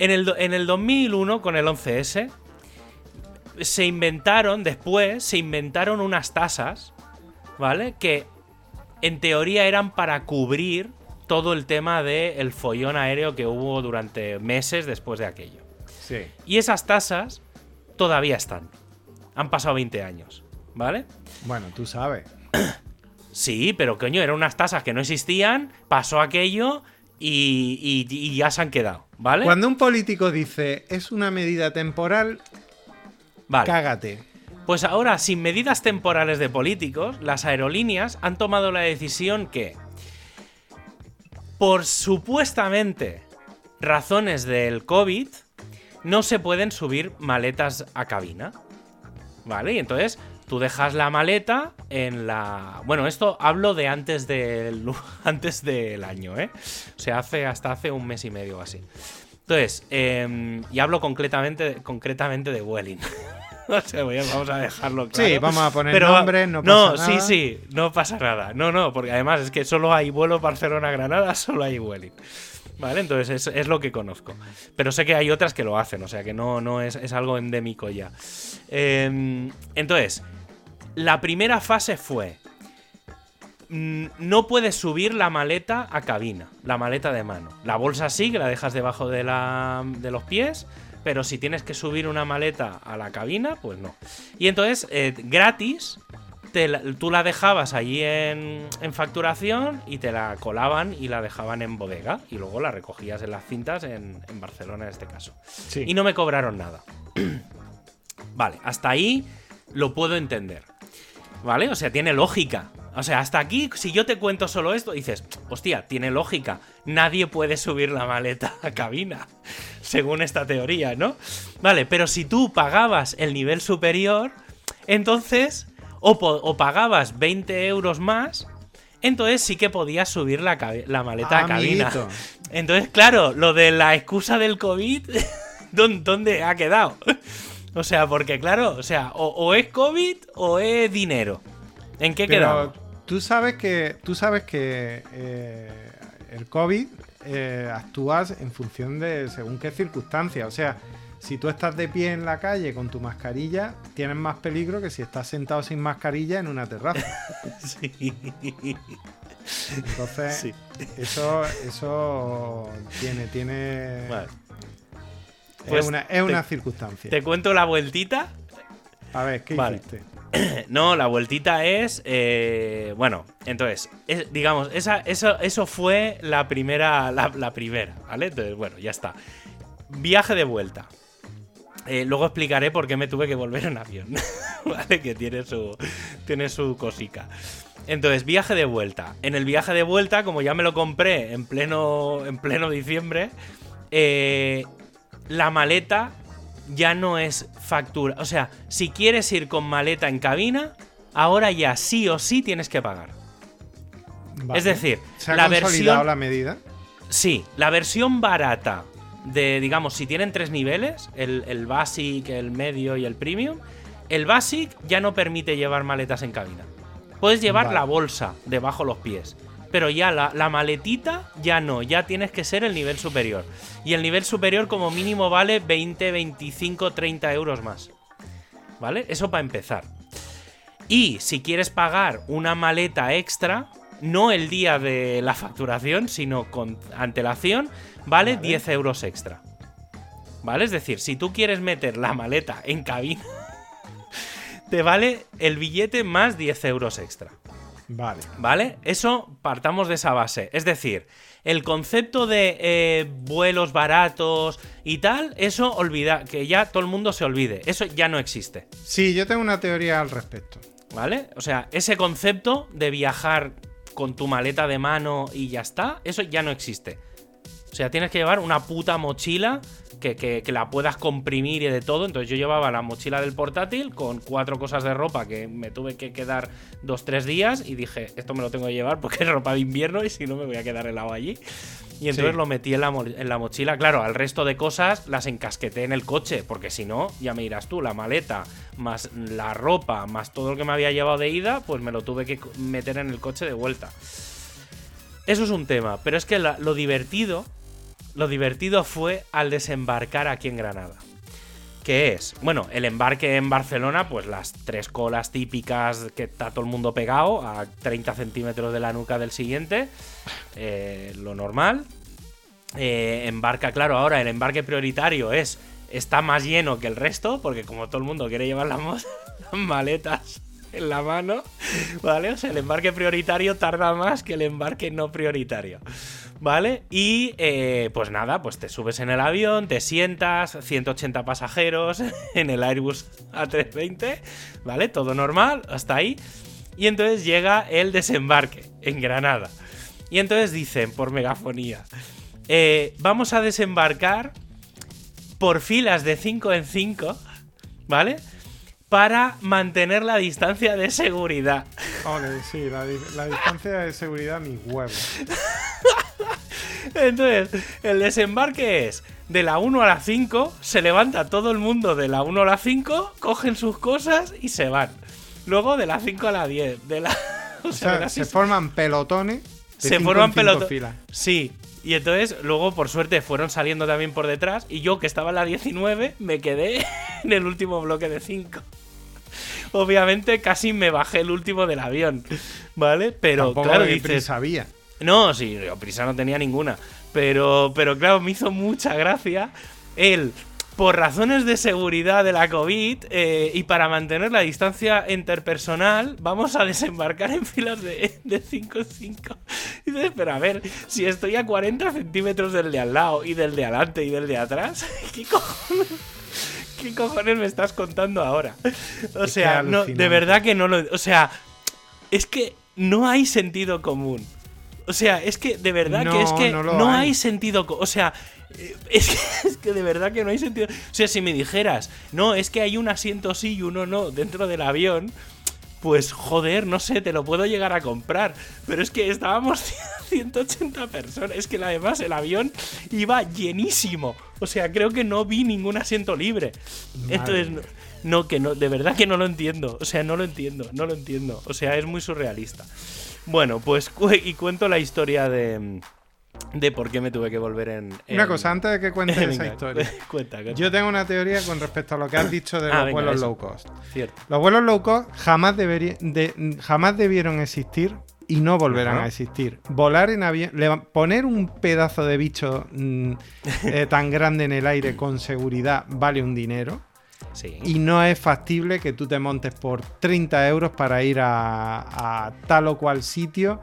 En el, en el 2001, con el 11S, se inventaron, después, se inventaron unas tasas, ¿vale? Que en teoría eran para cubrir todo el tema del follón aéreo que hubo durante meses después de aquello. Sí. Y esas tasas todavía están. Han pasado 20 años, ¿vale? Bueno, tú sabes. Sí, pero coño, eran unas tasas que no existían, pasó aquello y, y- y ya se han quedado, ¿vale? Cuando un político dice es una medida temporal, Vale. cágate. Pues ahora, sin medidas temporales de políticos, las aerolíneas han tomado la decisión que, por supuestamente razones del COVID, no se pueden subir maletas a cabina. ¿Vale? Y entonces tú dejas la maleta en la... Bueno, esto hablo de antes del, antes del año, ¿eh? O sea, hace, hasta hace un mes y medio o así. Entonces, em, y hablo concretamente, concretamente de Welling. vamos a dejarlo claro. Sí, vamos a poner Pero, nombres, no No, pasa sí, nada. sí, no pasa nada. No, no, porque además es que solo hay vuelo Barcelona-Granada, solo hay Welling. ¿Vale? Entonces es, es lo que conozco. Pero sé que hay otras que lo hacen, o sea que no, no es, es algo endémico ya. Em, entonces, la primera fase fue. mm, No puedes subir la maleta a cabina, la maleta de mano. La bolsa sí, que la dejas debajo de, la, de los pies, pero si tienes que subir una maleta a la cabina, pues no. Y entonces, eh, gratis, te tú la dejabas allí en, en facturación y te la colaban y la dejaban en bodega. Y luego la recogías en las cintas en, en Barcelona en este caso. Sí. Y no me cobraron nada. vale, hasta ahí lo puedo entender. ¿Vale? O sea, tiene lógica. O sea, hasta aquí, si yo te cuento solo esto, dices, hostia, tiene lógica. Nadie puede subir la maleta a cabina, según esta teoría, ¿no? Vale, pero si tú pagabas el nivel superior, entonces, o, o pagabas 20 euros más, entonces sí que podías subir la, la maleta a cabina. Amiguito. Entonces, claro, lo de la excusa del COVID, ¿dó- ¿dónde ha quedado? O sea, porque claro, o sea, o, o es COVID o es dinero. ¿En qué quedamos? Pero tú sabes que, tú sabes que eh, el COVID eh, actúas en función de según qué circunstancias. O sea, si tú estás de pie en la calle con tu mascarilla, tienes más peligro que si estás sentado sin mascarilla en una terraza. Sí. Entonces, Sí. eso, eso tiene, tiene. Vale. Es una, es una te- circunstancia. Te cuento la vueltita. A ver, ¿qué Vale. hiciste? No, la vueltita es. eh, bueno, entonces, es- digamos, esa, eso, eso fue la primera. La, la primera, ¿vale? Entonces, bueno, ya está. Viaje de vuelta. Eh, luego explicaré por qué me tuve que volver en avión. ¿Vale? Que tiene su, tiene su cosica. Entonces, viaje de vuelta. En el viaje de vuelta, como ya me lo compré en pleno, en pleno diciembre, eh, la maleta ya no es factura. O sea, si quieres ir con maleta en cabina, ahora ya sí o sí tienes que pagar. Vale. Es decir, ¿se ha la consolidado versión. la medida? Sí, la versión barata de, digamos, si tienen tres niveles, el, el Basic, el Medio y el Premium, el Basic ya no permite llevar maletas en cabina. Puedes llevar Vale. la bolsa debajo los pies, pero ya la, la maletita ya no, ya tienes que ser el nivel superior. Y el nivel superior como mínimo vale 20, 25, 30 euros más. ¿Vale? Eso para empezar. Y si quieres pagar una maleta extra, no el día de la facturación, sino con antelación, vale, Vale. 10 euros extra. ¿Vale? Es decir, si tú quieres meter la maleta en cabina, te vale el billete más 10 euros extra. Vale. ¿Vale? Eso partamos de esa base. Es decir, el concepto de eh, vuelos baratos y tal, eso olvida, que ya todo el mundo se olvide. Eso ya no existe. Sí, yo tengo una teoría al respecto. ¿Vale? O sea, ese concepto de viajar con tu maleta de mano y ya está, eso ya no existe. O sea, tienes que llevar una puta mochila que, que- que la puedas comprimir y de todo. Entonces yo llevaba la mochila del portátil con cuatro cosas de ropa que me tuve que quedar dos, tres días y dije, esto me lo tengo que llevar porque es ropa de invierno y si no me voy a quedar helado allí. Y entonces Sí. lo metí en la, en la mochila. Claro, al resto de cosas las encasqueté en el coche, porque si no, ya me dirás tú, la maleta, más la ropa, más todo lo que me había llevado de ida, pues me lo tuve que meter en el coche de vuelta. Eso es un tema, pero es que la- lo divertido, lo divertido fue al desembarcar aquí en Granada. ¿Qué es? Bueno, el embarque en Barcelona, pues las tres colas típicas que está todo el mundo pegado a 30 centímetros de la nuca del siguiente, eh, lo normal. Eh, embarca, claro, ahora el embarque prioritario es está más lleno que el resto, porque como todo el mundo quiere llevar las maletas en la mano, ¿vale? O sea, el embarque prioritario tarda más que el embarque no prioritario, ¿vale? Y eh, pues nada, pues te subes en el avión, te sientas, 180 pasajeros en el Airbus A320, ¿vale? Todo normal, hasta ahí. Y entonces llega el desembarque en Granada. Y entonces dicen por megafonía, eh, vamos a desembarcar por filas de 5 en 5, ¿vale? Para mantener la distancia de seguridad. Ok, sí, la, distancia de seguridad, mis huevos. Entonces, el desembarque es de la 1 a la 5, se levanta todo el mundo de la 1 a la 5, cogen sus cosas y se van. Luego de la 5 a la 10, de la... O, sea, se forman pelotones. se forman pelotones. Sí, y entonces, luego, por suerte, fueron saliendo también por detrás. Y yo, que estaba en la 19, me quedé en el último bloque de 5 obviamente casi me bajé el último del avión, ¿vale? Pero claro, dices, prisa había. No, sí, prisa no tenía ninguna, pero pero claro, me hizo mucha gracia el por razones de seguridad de la COVID eh, y para mantener la distancia interpersonal, vamos a desembarcar en filas de 5 en 5. Y dices, pero a ver, si estoy a 40 centímetros del de al lado y del de adelante y del de atrás, ¿qué cojones? ¿Qué cojones me estás contando ahora? O sea, no, de verdad que no lo. O sea, es que no hay sentido común. O sea, es que de verdad que es que no, hay. sentido. O sea, eh, es que, es que, de verdad que no hay sentido. O sea, si me dijeras, no, es que hay un asiento sí y uno no dentro del avión, pues joder, no sé, te lo puedo llegar a comprar. Pero es que estábamos 180 personas. Es que además el avión iba llenísimo. O sea, creo que no vi ningún asiento libre. Entonces, no, que no, de verdad que no lo entiendo. O sea, no lo entiendo, no lo entiendo. O sea, es muy surrealista. Bueno, pues y cuento la historia de de por qué me tuve que volver en. Una cosa, antes de que cuentes esa historia. Yo tengo una teoría con respecto a lo que has dicho de ah, los vuelos low cost. Cierto. Los vuelos low cost jamás, de, jamás debieron existir y no volverán a existir. Volar en avión, poner un pedazo de bicho mm, eh, tan grande en el aire con seguridad vale un dinero. Sí. Y no es factible que tú te montes por 30 euros para ir a tal o cual sitio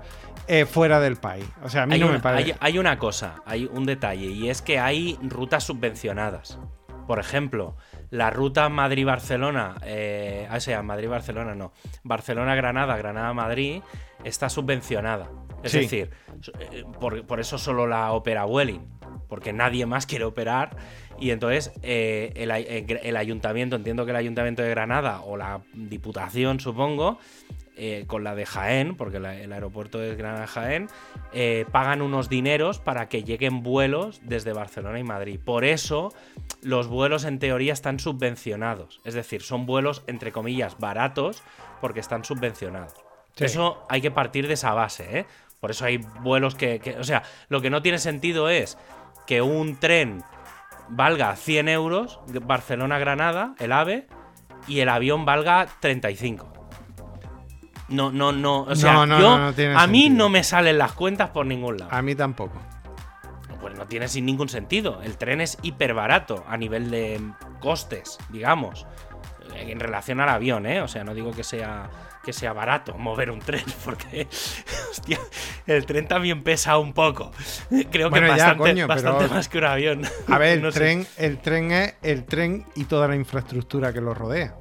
eh, fuera del país. O sea, a mí no me parece. Hay, una cosa, hay un detalle, y es que hay rutas subvencionadas. Por ejemplo, la ruta Madrid-Barcelona, eh, ah, sea, Madrid-Barcelona no, Barcelona-Granada, Granada-Madrid, está subvencionada. Es decir, eh, por, eso solo la opera Welling, porque nadie más quiere operar. Y entonces eh, el, el, ayuntamiento, entiendo que el ayuntamiento de Granada o la Diputación, supongo, eh, con la de Jaén, porque el aeropuerto de Granada Jaén, eh, pagan unos dineros para que lleguen vuelos desde Barcelona y Madrid. Por eso los vuelos en teoría están subvencionados. Es decir, son vuelos entre comillas baratos porque están subvencionados. Eso hay que partir de esa base, ¿eh? Por eso hay vuelos que, que... O sea, lo que no tiene sentido es que un tren valga 100 euros, Barcelona-Granada, el AVE, y el avión valga 35. No, no, no. O sea, yo, a mí no me salen las cuentas por ningún lado. A mí tampoco. Pues no tiene sin ningún sentido. El tren es hiper barato a nivel de costes, digamos. En relación al avión, ¿eh? O sea, no digo que sea que sea barato mover un tren, porque hostia, el tren también pesa un poco. Creo que bastante, bastante más que un avión. A ver, el, tren, el tren es el tren y toda la infraestructura que lo rodea.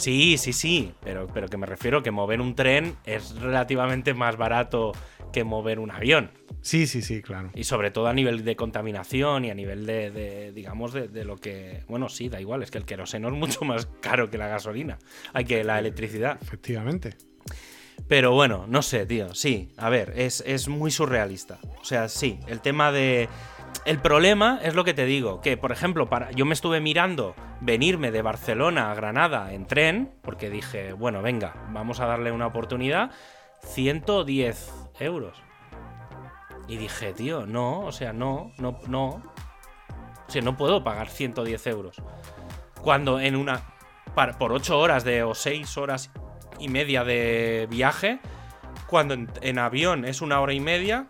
Sí, sí, sí, pero, pero que me refiero que mover un tren es relativamente más barato que mover un avión. Sí, sí, sí, claro. Y sobre todo a nivel de contaminación y a nivel de, digamos, de, lo que... Bueno, sí, da igual, es que el queroseno es mucho más caro que la gasolina, hay que la electricidad. Efectivamente. Pero bueno, no sé, tío, sí, a ver, es, es muy surrealista. O sea, sí, el tema de el problema es lo que te digo, que por ejemplo, para, yo me estuve mirando venirme de Barcelona a Granada en tren, porque dije, bueno, venga, vamos a darle una oportunidad, 110 euros. Y dije, tío, no, o sea, no, no, no. O sea, no puedo pagar 110 euros. Cuando en una. por 8 horas de. o 6 horas y media de viaje. Cuando en, avión es una hora y media.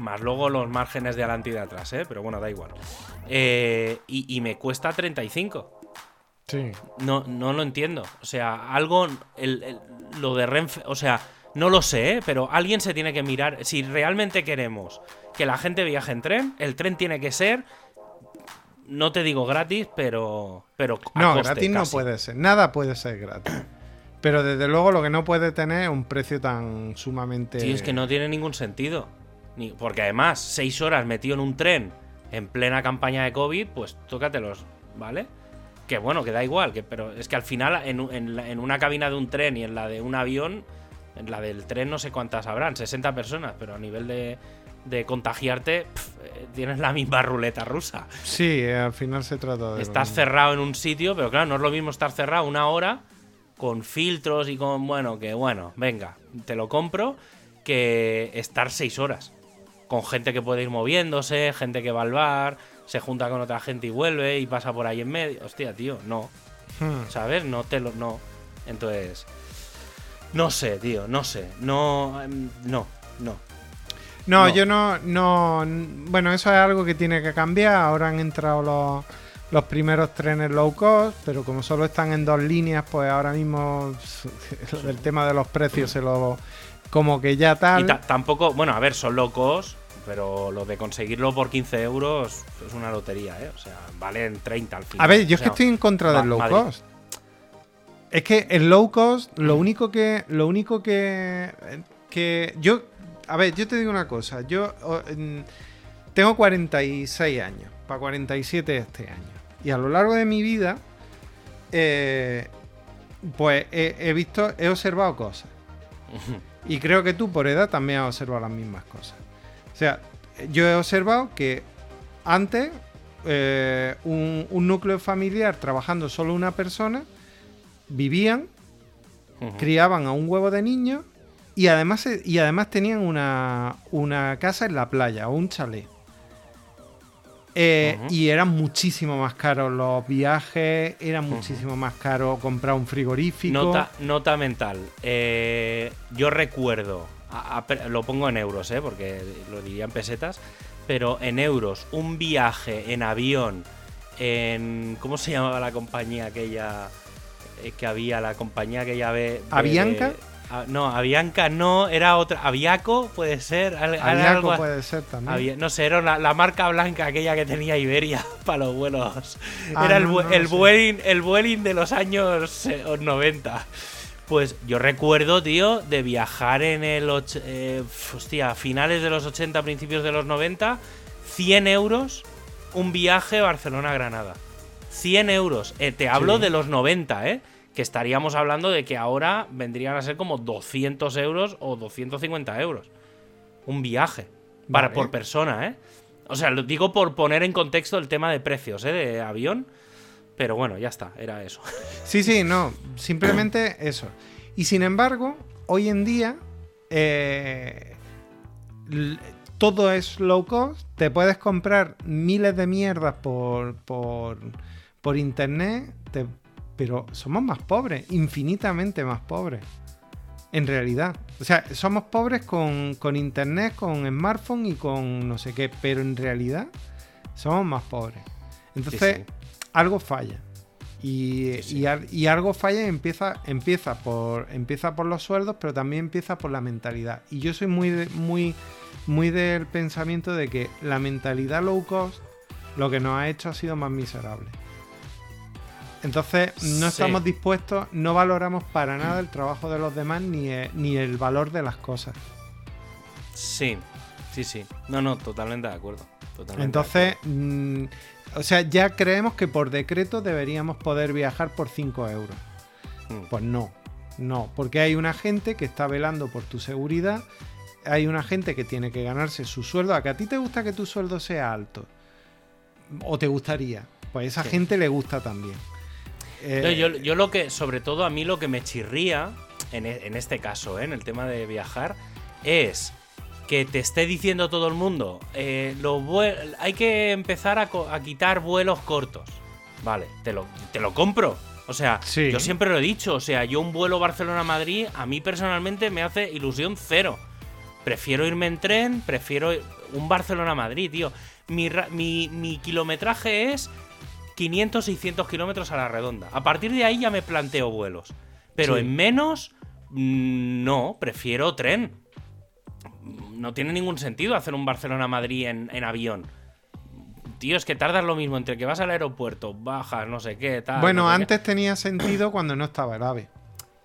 Más luego los márgenes de adelante y de atrás, ¿eh? Pero bueno, da igual. Eh, y, me cuesta 35. Sí. No, no lo entiendo. O sea, algo. lo de Renfe. O sea, no lo sé, ¿eh? pero alguien se tiene que mirar. Si realmente queremos que la gente viaje en tren, el tren tiene que ser no te digo gratis, pero. pero no, gratis no puede ser. Nada puede ser gratis. Pero desde luego lo que no puede tener es un precio tan sumamente. Sí, es que no tiene ningún sentido. Ni, porque además, seis horas metido en un tren en plena campaña de COVID, pues tócatelos, ¿vale? Que bueno, que da igual, que, pero es que al final en, en una cabina de un tren y en la de un avión, en la del tren no sé cuántas habrán, 60 personas, pero a nivel de, de contagiarte, eh, tienes la misma ruleta rusa. Sí, eh, al final se trata de. Estás cerrado en un sitio, pero claro, no es lo mismo estar cerrado una hora con filtros y con. Bueno, que bueno, venga, te lo compro, que estar seis horas. Con gente que puede ir moviéndose, gente que va al bar, se junta con otra gente y vuelve y pasa por ahí en medio. Hostia, tío, no. Hmm. ¿Sabes? No te lo. No. Entonces. No sé, tío, no sé. No. Em, no, no. No, yo no, no. Bueno, eso es algo que tiene que cambiar. Ahora han entrado los, primeros trenes low cost, pero como solo están en dos líneas, pues ahora mismo el tema de los precios se lo. Como que ya tal. Y tampoco. Bueno, a ver, son low cost, pero lo de conseguirlo por 15 euros es una lotería, ¿eh? O sea, valen 30 al final. A ver, yo es que estoy en contra del low cost. Es que el low cost, lo único que. Lo único que. que yo a ver, yo te digo una cosa. Yo tengo 46 años, para 47 este año. Y a lo largo de mi vida, eh, pues he, visto, he observado cosas. Y creo que tú por edad también has observado las mismas cosas. O sea, yo he observado que antes eh, un, núcleo familiar trabajando solo una persona, vivían, criaban a un huevo de niños y además, y además tenían una, casa en la playa o un chalet. Eh, y eran muchísimo más caros los viajes, era muchísimo más caro comprar un frigorífico. Nota, nota mental. Eh, yo recuerdo, lo pongo en euros, eh, porque lo diría en pesetas, pero en euros, un viaje en avión en. ¿Cómo se llamaba la compañía aquella que había? La compañía aquella ve. ¿Avianca? No, Avianca no, era otra. Aviaco puede ser. Aviaco puede ser también. no sé, era la, marca blanca aquella que tenía Iberia para los vuelos. Ah, era el, el, Vueling, el de los años 90. Pues yo recuerdo, tío, de viajar en el. Eh, hostia, finales de los 80, principios de los 90, 100 euros un viaje Barcelona-Granada. 100 euros. Eh, te hablo de los 90, ¿eh? que estaríamos hablando de que ahora vendrían a ser como 200 euros o 250 euros. Un viaje. Para, por persona, ¿eh? O sea, lo digo por poner en contexto el tema de precios, ¿eh? De avión. Pero bueno, ya está, era eso. Sí, sí, no. Simplemente eso. Y sin embargo, hoy en día. Eh, todo es low cost. Te puedes comprar miles de mierdas por, por, por internet. Te pero somos más pobres, infinitamente más pobres. En realidad. O sea, somos pobres con, internet, con smartphone y con no sé qué, pero en realidad somos más pobres. Entonces, algo falla. Y, y, algo falla y empieza, empieza, por, empieza por los sueldos, pero también empieza por la mentalidad. Y yo soy muy, muy, muy del pensamiento de que la mentalidad low cost lo que nos ha hecho ha sido más miserable. Entonces no estamos dispuestos, no valoramos para nada el trabajo de los demás ni, eh, ni el valor de las cosas. Sí, sí, sí. No, no, totalmente de acuerdo. Entonces, mm, o sea, ya creemos que por decreto deberíamos poder viajar por 5 euros. Mm. Pues no, no, porque hay una gente que está velando por tu seguridad, hay una gente que tiene que ganarse su sueldo. ¿A que a ti te gusta que tu sueldo sea alto? ¿O te gustaría? Pues a esa gente le gusta también. Eh, yo, lo que, sobre todo a mí lo que me chirría, en, e, este caso, eh, en el tema de viajar, es que te esté diciendo todo el mundo, eh, hay que empezar a, quitar vuelos cortos. Vale, te lo, te lo compro. O sea, Sí. yo siempre lo he dicho. O sea, yo un vuelo Barcelona-Madrid, a mí personalmente me hace ilusión cero. Prefiero irme en tren, prefiero un Barcelona-Madrid, tío. Mi, mi, mi kilometraje es 500, 600 kilómetros a la redonda. A partir de ahí ya me planteo vuelos. Pero Sí. en menos, mm, no, prefiero tren. No tiene ningún sentido hacer un Barcelona-Madrid en, en avión. Tío, es que tardas lo mismo entre que vas al aeropuerto, bajas, no sé qué, tal. Bueno, no sé qué. antes tenía sentido cuando no estaba el AVE.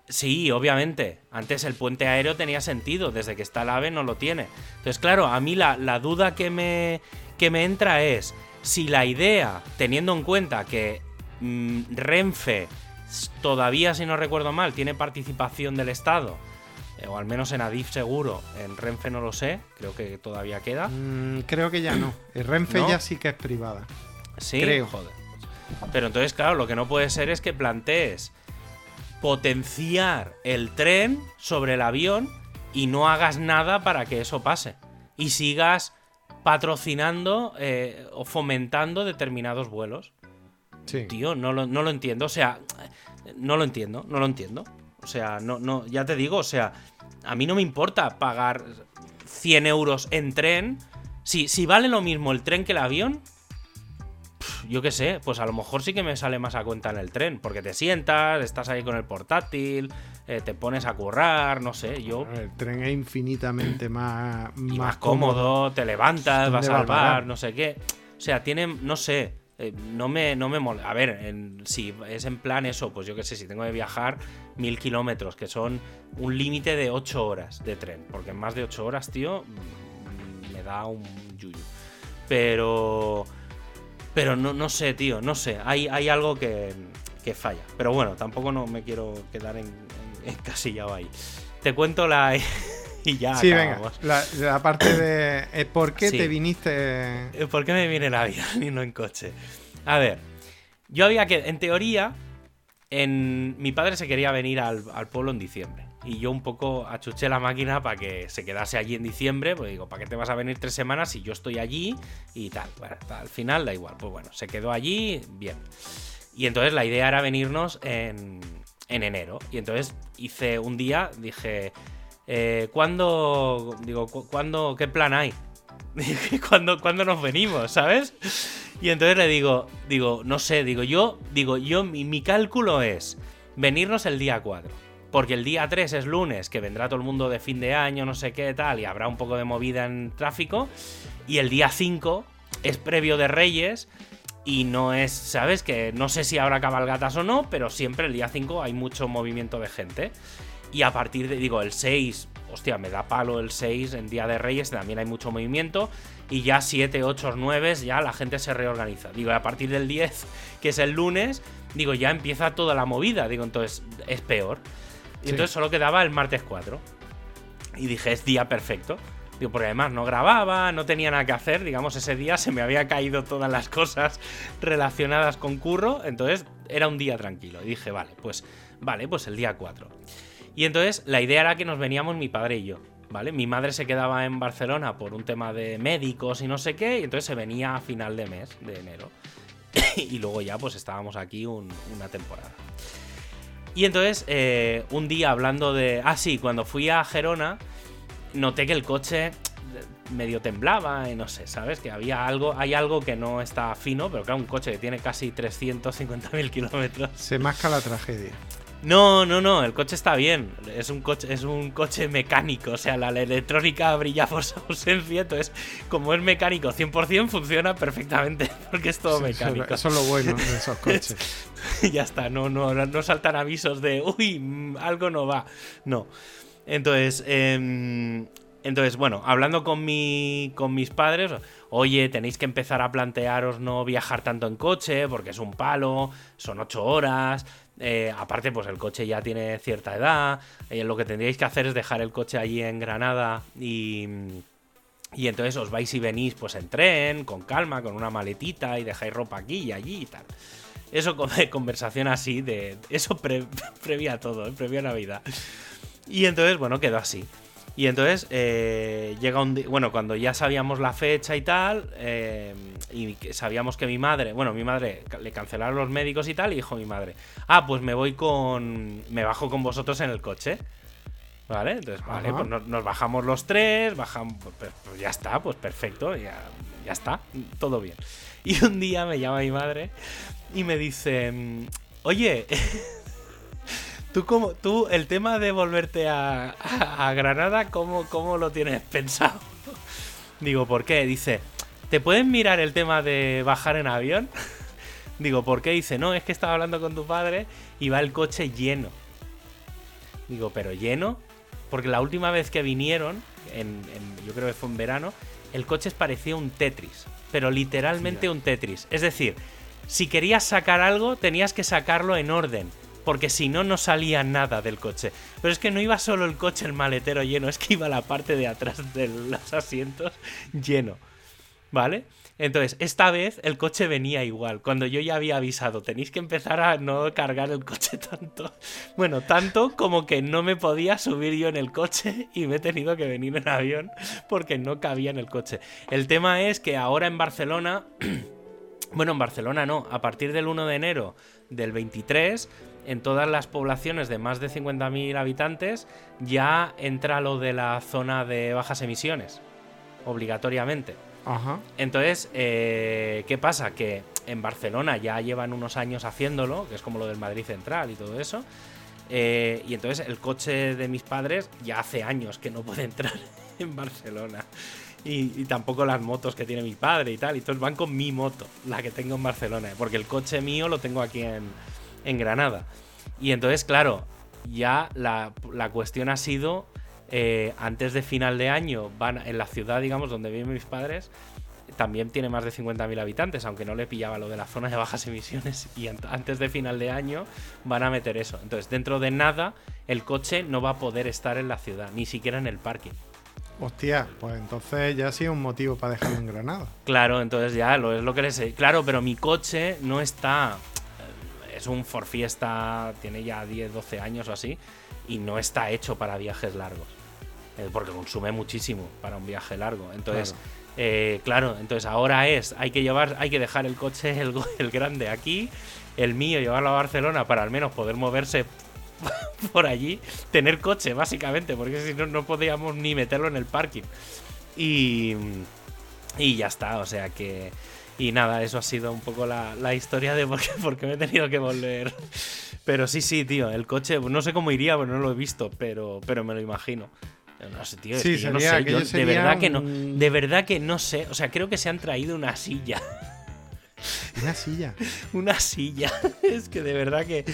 Sí, obviamente. Antes el puente aéreo tenía sentido, desde que está el AVE no lo tiene. Entonces, claro, a mí la, la duda que me, que me entra es si la idea, teniendo en cuenta que mm, Renfe todavía, si no recuerdo mal, tiene participación del Estado, eh, o al menos en Adif seguro, en Renfe no lo sé, creo que todavía queda. Mm, creo que ya no. El Renfe ¿No? ya sí que es privada. Sí, Creo. joder. Pero entonces, claro, lo que no puede ser es que plantees potenciar el tren sobre el avión y no hagas nada para que eso pase. Y sigas patrocinando eh, o fomentando determinados vuelos. Sí. Tío, no lo, no lo entiendo. O sea, no lo entiendo, no lo entiendo. O sea, no, no, ya te digo, o sea, a mí no me importa pagar 100 euros en tren. Si, si vale lo mismo el tren que el avión, yo qué sé, pues a lo mejor sí que me sale más a cuenta en el tren, porque te sientas, estás ahí con el portátil, eh, te pones a currar, no sé, yo El tren es infinitamente más, y más cómodo, te levantas, ¿Dónde vas al bar, no sé qué. O sea, tiene, no sé, eh, no me, no me mola. A ver, en- si es en plan eso, pues yo qué sé, si tengo que viajar mil kilómetros, que son un límite de ocho horas de tren, porque en más de ocho horas, tío, mm, me da un yuyu. Pero, pero no, no sé, tío, no sé, hay, hay algo que, que falla. Pero bueno, tampoco no me quiero quedar en, en- encasillado ahí. Te cuento la... y ya Sí, venga. acabamos. La, la parte de eh, por qué Sí. te viniste. Eh, ¿Por qué me viene el avión y no en coche? A ver, yo había que, en teoría, en, mi padre se quería venir al, al pueblo en diciembre. Y yo un poco achuché la máquina para que se quedase allí en diciembre. Pues digo, ¿para qué te vas a venir tres semanas si yo estoy allí y tal? Bueno, al final da igual. Pues bueno, se quedó allí, bien. Y entonces la idea era venirnos en, en enero. Y entonces hice un día, dije, eh, ¿cuándo, digo, cu- ¿cuándo, qué plan hay? ¿Cuándo, cuándo nos venimos, sabes? Y entonces le digo, digo, no sé, digo, yo, digo, yo, mi, mi cálculo es venirnos el día 4. Porque el día 3 es lunes, que vendrá todo el mundo de fin de año, no sé qué tal, y habrá un poco de movida en tráfico. Y el día 5 es previo de Reyes, y no es, ¿sabes? Que no sé si habrá cabalgatas o no, pero siempre el día 5 hay mucho movimiento de gente. Y a partir de, digo, el 6, hostia, me da palo el 6 en Día de Reyes, también hay mucho movimiento. Y ya 7, 8, 9, ya la gente se reorganiza. Digo, a partir del 10, que es el lunes, digo, ya empieza toda la movida. Digo, entonces es peor. Y Sí. entonces solo quedaba el martes 4. Y dije, es día perfecto. Digo, porque además no grababa, no tenía nada que hacer. Digamos, ese día se me había caído todas las cosas relacionadas con curro. Entonces era un día tranquilo. Y dije, vale, pues, vale, pues el día 4. Y entonces la idea era que nos veníamos mi padre y yo. ¿Vale? Mi madre se quedaba en Barcelona por un tema de médicos y no sé qué, y entonces se venía a final de mes, de enero. y luego ya pues estábamos aquí un- una temporada. Y entonces, eh, un día hablando de... Ah, sí, cuando fui a Gerona, noté que el coche medio temblaba y no sé, ¿sabes? Que había algo, hay algo que no está fino, pero claro, un coche que tiene casi 350.000 kilómetros. Se masca la tragedia. No, no, no, el coche está bien. Es un coche, es un coche mecánico. O sea, la electrónica brilla por su ausencia. Entonces, como es mecánico 100%, funciona perfectamente. Porque es todo mecánico. eso es lo bueno de esos coches. ya está, no, no, no saltan avisos de uy, mm, algo no va. No. Entonces, em, entonces, bueno, hablando con mi. con mis padres, oye, tenéis que empezar a plantearos no viajar tanto en coche, porque es un palo, son ocho horas. Eh, aparte, pues el coche ya tiene cierta edad. eh, lo que tendríais que hacer es dejar el coche allí en Granada y. Y entonces os vais y venís pues en tren, con calma, con una maletita y dejáis ropa aquí y allí y tal. Eso con conversación así de... Eso pre- previa todo, ¿eh? previa Navidad. Y entonces, bueno, quedó así. Y entonces eh, llega un día, bueno, cuando ya sabíamos la fecha y tal, eh, y sabíamos que mi madre, bueno, mi madre le cancelaron los médicos y tal, y dijo mi madre, ah, pues me voy con, me bajo con vosotros en el coche. ¿Vale? Entonces, vale, pues nos, bajamos los tres, bajamos, pues, pues, pues, ya está, pues perfecto, ya, ya está, todo bien. Y un día me llama mi madre y me dice, oye, ¿Tú, cómo, tú el tema de volverte a, Granada, ¿cómo, ¿cómo, lo tienes pensado? Digo, ¿por qué? Dice, ¿te pueden mirar el tema de bajar en avión? Digo, ¿por qué? Dice, no, es que estaba hablando con tu padre y va el coche lleno. Digo, ¿pero lleno? Porque la última vez que vinieron, en, yo creo que fue en verano, el coche parecía un Tetris. Pero literalmente un Tetris. Es decir, si querías sacar algo, tenías que sacarlo en orden porque si no, no salía nada del coche. Pero es que no iba solo el coche, el maletero lleno, es que iba la parte de atrás de los asientos lleno. ¿Vale? Entonces, esta vez el coche venía igual. Cuando yo ya había avisado, tenéis que empezar a no cargar el coche tanto. Bueno, tanto como que no me podía subir yo en el coche y me he tenido que venir en avión porque no cabía en el coche. El tema es que ahora en Barcelona. Bueno, en Barcelona no. A partir del 1 de enero del 23 en todas las poblaciones de más de 50.000 habitantes ya entra lo de la zona de bajas emisiones, obligatoriamente. Ajá. Entonces, eh, ¿qué pasa? Que en Barcelona ya llevan unos años haciéndolo, que es como lo del Madrid Central y todo eso. Eh, y entonces el coche de mis padres ya hace años que no puede entrar en Barcelona. Y, y, tampoco las motos que tiene mi padre y tal. Y entonces van con mi moto, la que tengo en Barcelona. Porque el coche mío lo tengo aquí en, en Granada. Y entonces, claro, ya la, cuestión ha sido, eh, antes de final de año, van en la ciudad, digamos, donde viven mis padres, también tiene más de 50.000 habitantes, aunque no le pillaba lo de la zona de bajas emisiones. Y antes de final de año van a meter eso. Entonces, dentro de nada, el coche no va a poder estar en la ciudad, ni siquiera en el parking. Hostia, pues entonces ya ha sido un motivo para dejarlo en Granada. Claro, entonces ya lo es lo que les sé. Claro, pero mi coche no está es un Ford Fiesta, tiene ya 10, 12 años o así, y no está hecho para viajes largos. Eh, porque consume muchísimo para un viaje largo. Entonces, claro. Eh, claro, entonces ahora es, hay que llevar, hay que dejar el coche, el, el grande aquí, el mío llevarlo a Barcelona para al menos poder moverse por allí, tener coche básicamente, porque si no, no podíamos ni meterlo en el parking. Y, y ya está, o sea que y nada, eso ha sido un poco la, historia de por qué, me he tenido que volver. Pero sí, sí, tío, el coche, no sé cómo iría, pero no lo he visto, pero, pero me lo imagino. No sé, tío, yo no sé. de verdad que no. De verdad que no sé. O sea, creo que se han traído una silla. Una silla. Una silla. Es que de verdad que.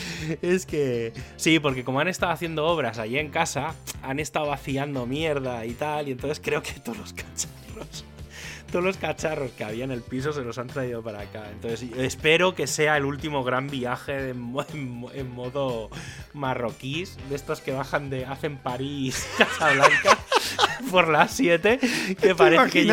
Es que. Sí, porque como han estado haciendo obras allí en casa, han estado vaciando mierda y tal. Y entonces creo que todos los cacharros todos los cacharros que había en el piso se los han traído para acá. Entonces espero que sea el último gran viaje en, modo marroquíes, de estos que bajan de hacen París, Casablanca por las 7, que parece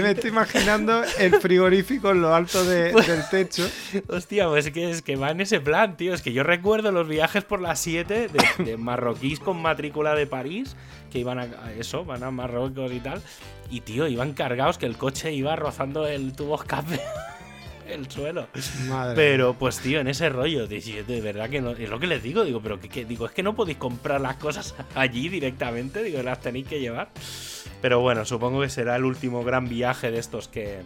Me estoy imaginando el frigorífico en lo alto pues, del techo. Hostia, pues es que, es que va en ese plan, tío. Es que yo recuerdo los viajes por las 7 de, de marroquíes con matrícula de París que iban a, eso, van a Marruecos y tal. Y tío, iban cargados que el coche iba rozando el tubo escape. El suelo. pero pues tío, en ese rollo, de, de verdad que no, es lo que les digo, digo, pero que, digo, es que no podéis comprar las cosas allí directamente, digo, las tenéis que llevar. Pero bueno, supongo que será el último gran viaje de estos que,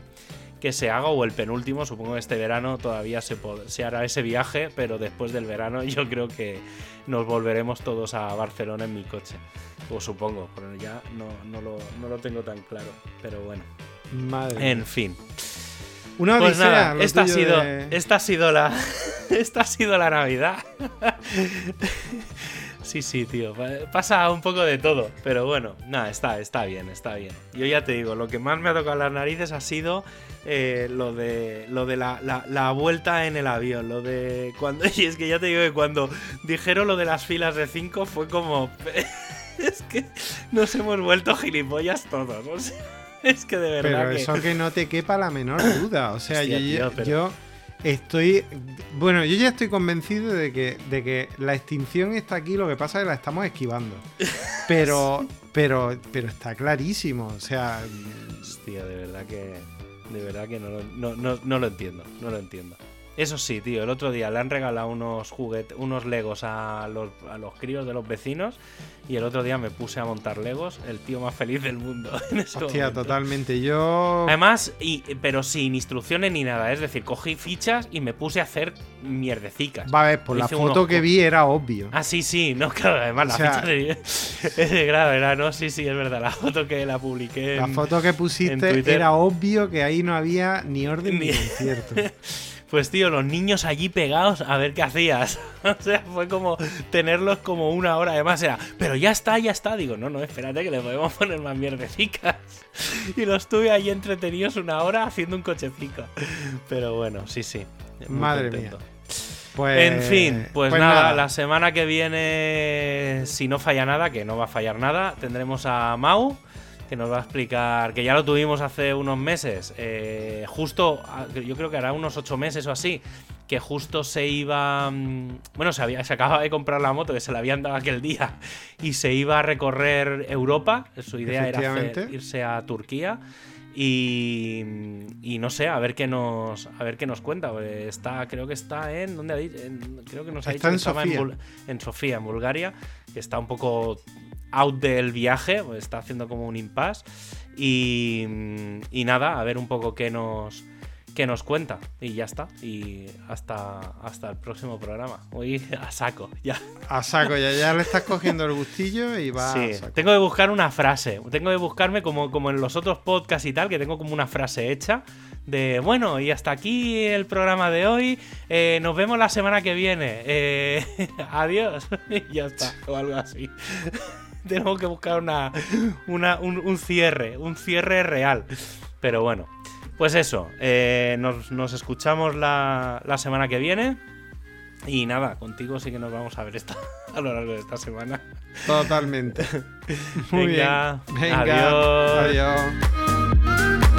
que se haga o el penúltimo, supongo que este verano todavía se, se hará ese viaje, pero después del verano yo creo que nos volveremos todos a Barcelona en mi coche. O supongo, pero ya no, no, lo, no lo tengo tan claro. Pero bueno. Madre. En fin. Una pues nada, esta ha sido, esta ha sido la, esta ha sido la Navidad. Sí, sí, tío. Pasa un poco de todo. Pero bueno, nada, está, está bien, está bien. Yo ya te digo, lo que más me ha tocado las narices ha sido eh, lo de, lo de la, la, vuelta en el avión. Lo de cuando. Y es que ya te digo que cuando dijeron lo de las filas de 5 fue como. es que nos hemos vuelto gilipollas todos. O sea, es que de verdad. Pero eso que no te quepa la menor duda. O sea, yo, estoy. Bueno, yo ya estoy convencido de que, de que la extinción está aquí, lo que pasa es que la estamos esquivando. Pero, pero, pero está clarísimo. O sea, Hostia, de verdad que. De verdad que no, lo- no, no, no lo entiendo. No lo entiendo. Eso sí, tío, el otro día le han regalado unos juguetes, unos Legos a los, a los críos de los vecinos. Y el otro día me puse a montar Legos, el tío más feliz del mundo. En ese hostia, momento. totalmente. Yo. Además, y, pero sin instrucciones ni nada. Es decir, cogí fichas y me puse a hacer mierdecicas. Va a ver, por la foto unos que vi era obvio. Ah, sí, sí, no, claro, además la O sea- ficha de, es de grado, era, no, sí, sí, es verdad, la foto que la publiqué. La foto que pusiste era obvio que ahí no había ni orden ni Ni- concierto. Pues tío, los niños allí pegados a ver qué hacías. o sea, fue como tenerlos como una hora. Además era, pero ya está, ya está. Digo, no, no, espérate que le podemos poner más mierdecicas. y los tuve ahí entretenidos una hora haciendo un cochecico. Pero bueno, sí, sí. Madre contento. Pues, En fin, pues, nada, la semana que viene, si no falla nada, que no va a fallar nada, tendremos a Mau, que nos va a explicar, que ya lo tuvimos hace unos meses, eh, justo, a- yo creo que hará unos ocho meses o así, que justo se iba, mm, bueno, se, había, se acababa de comprar la moto, que se la habían dado aquel día, y se iba a recorrer Europa, su idea era hacer- irse a Turquía. Y, y no sé, a ver qué nos a ver qué nos cuenta. Está, creo que está en. ¿Dónde ha dicho? En- creo que nos ha Está dicho que en estaba Sofía. En, en Sofía, en Bulgaria. Que está un poco out del viaje. pues está haciendo como un impasse. Y, y nada, a ver un poco qué nos qué nos cuenta. Y ya está. Y hasta, hasta el próximo programa. Hoy a saco, ya. A saco, ya, ya le estás cogiendo el gustillo y va a Sí, saco. tengo que buscar una frase. Tengo que buscarme como, como en los otros podcasts y tal, que tengo como una frase hecha de, bueno, y hasta aquí el programa de hoy. eh, nos vemos la semana que viene. eh, adiós. y ya está, o algo así. tengo que buscar una, una- un, un cierre, un cierre real. Pero bueno, pues eso, eh, nos, nos escuchamos la, la semana que viene. Y nada, contigo sí que nos vamos a ver esta, a lo largo de esta semana. Totalmente. Muy Venga, bien. Venga. adiós. Adiós.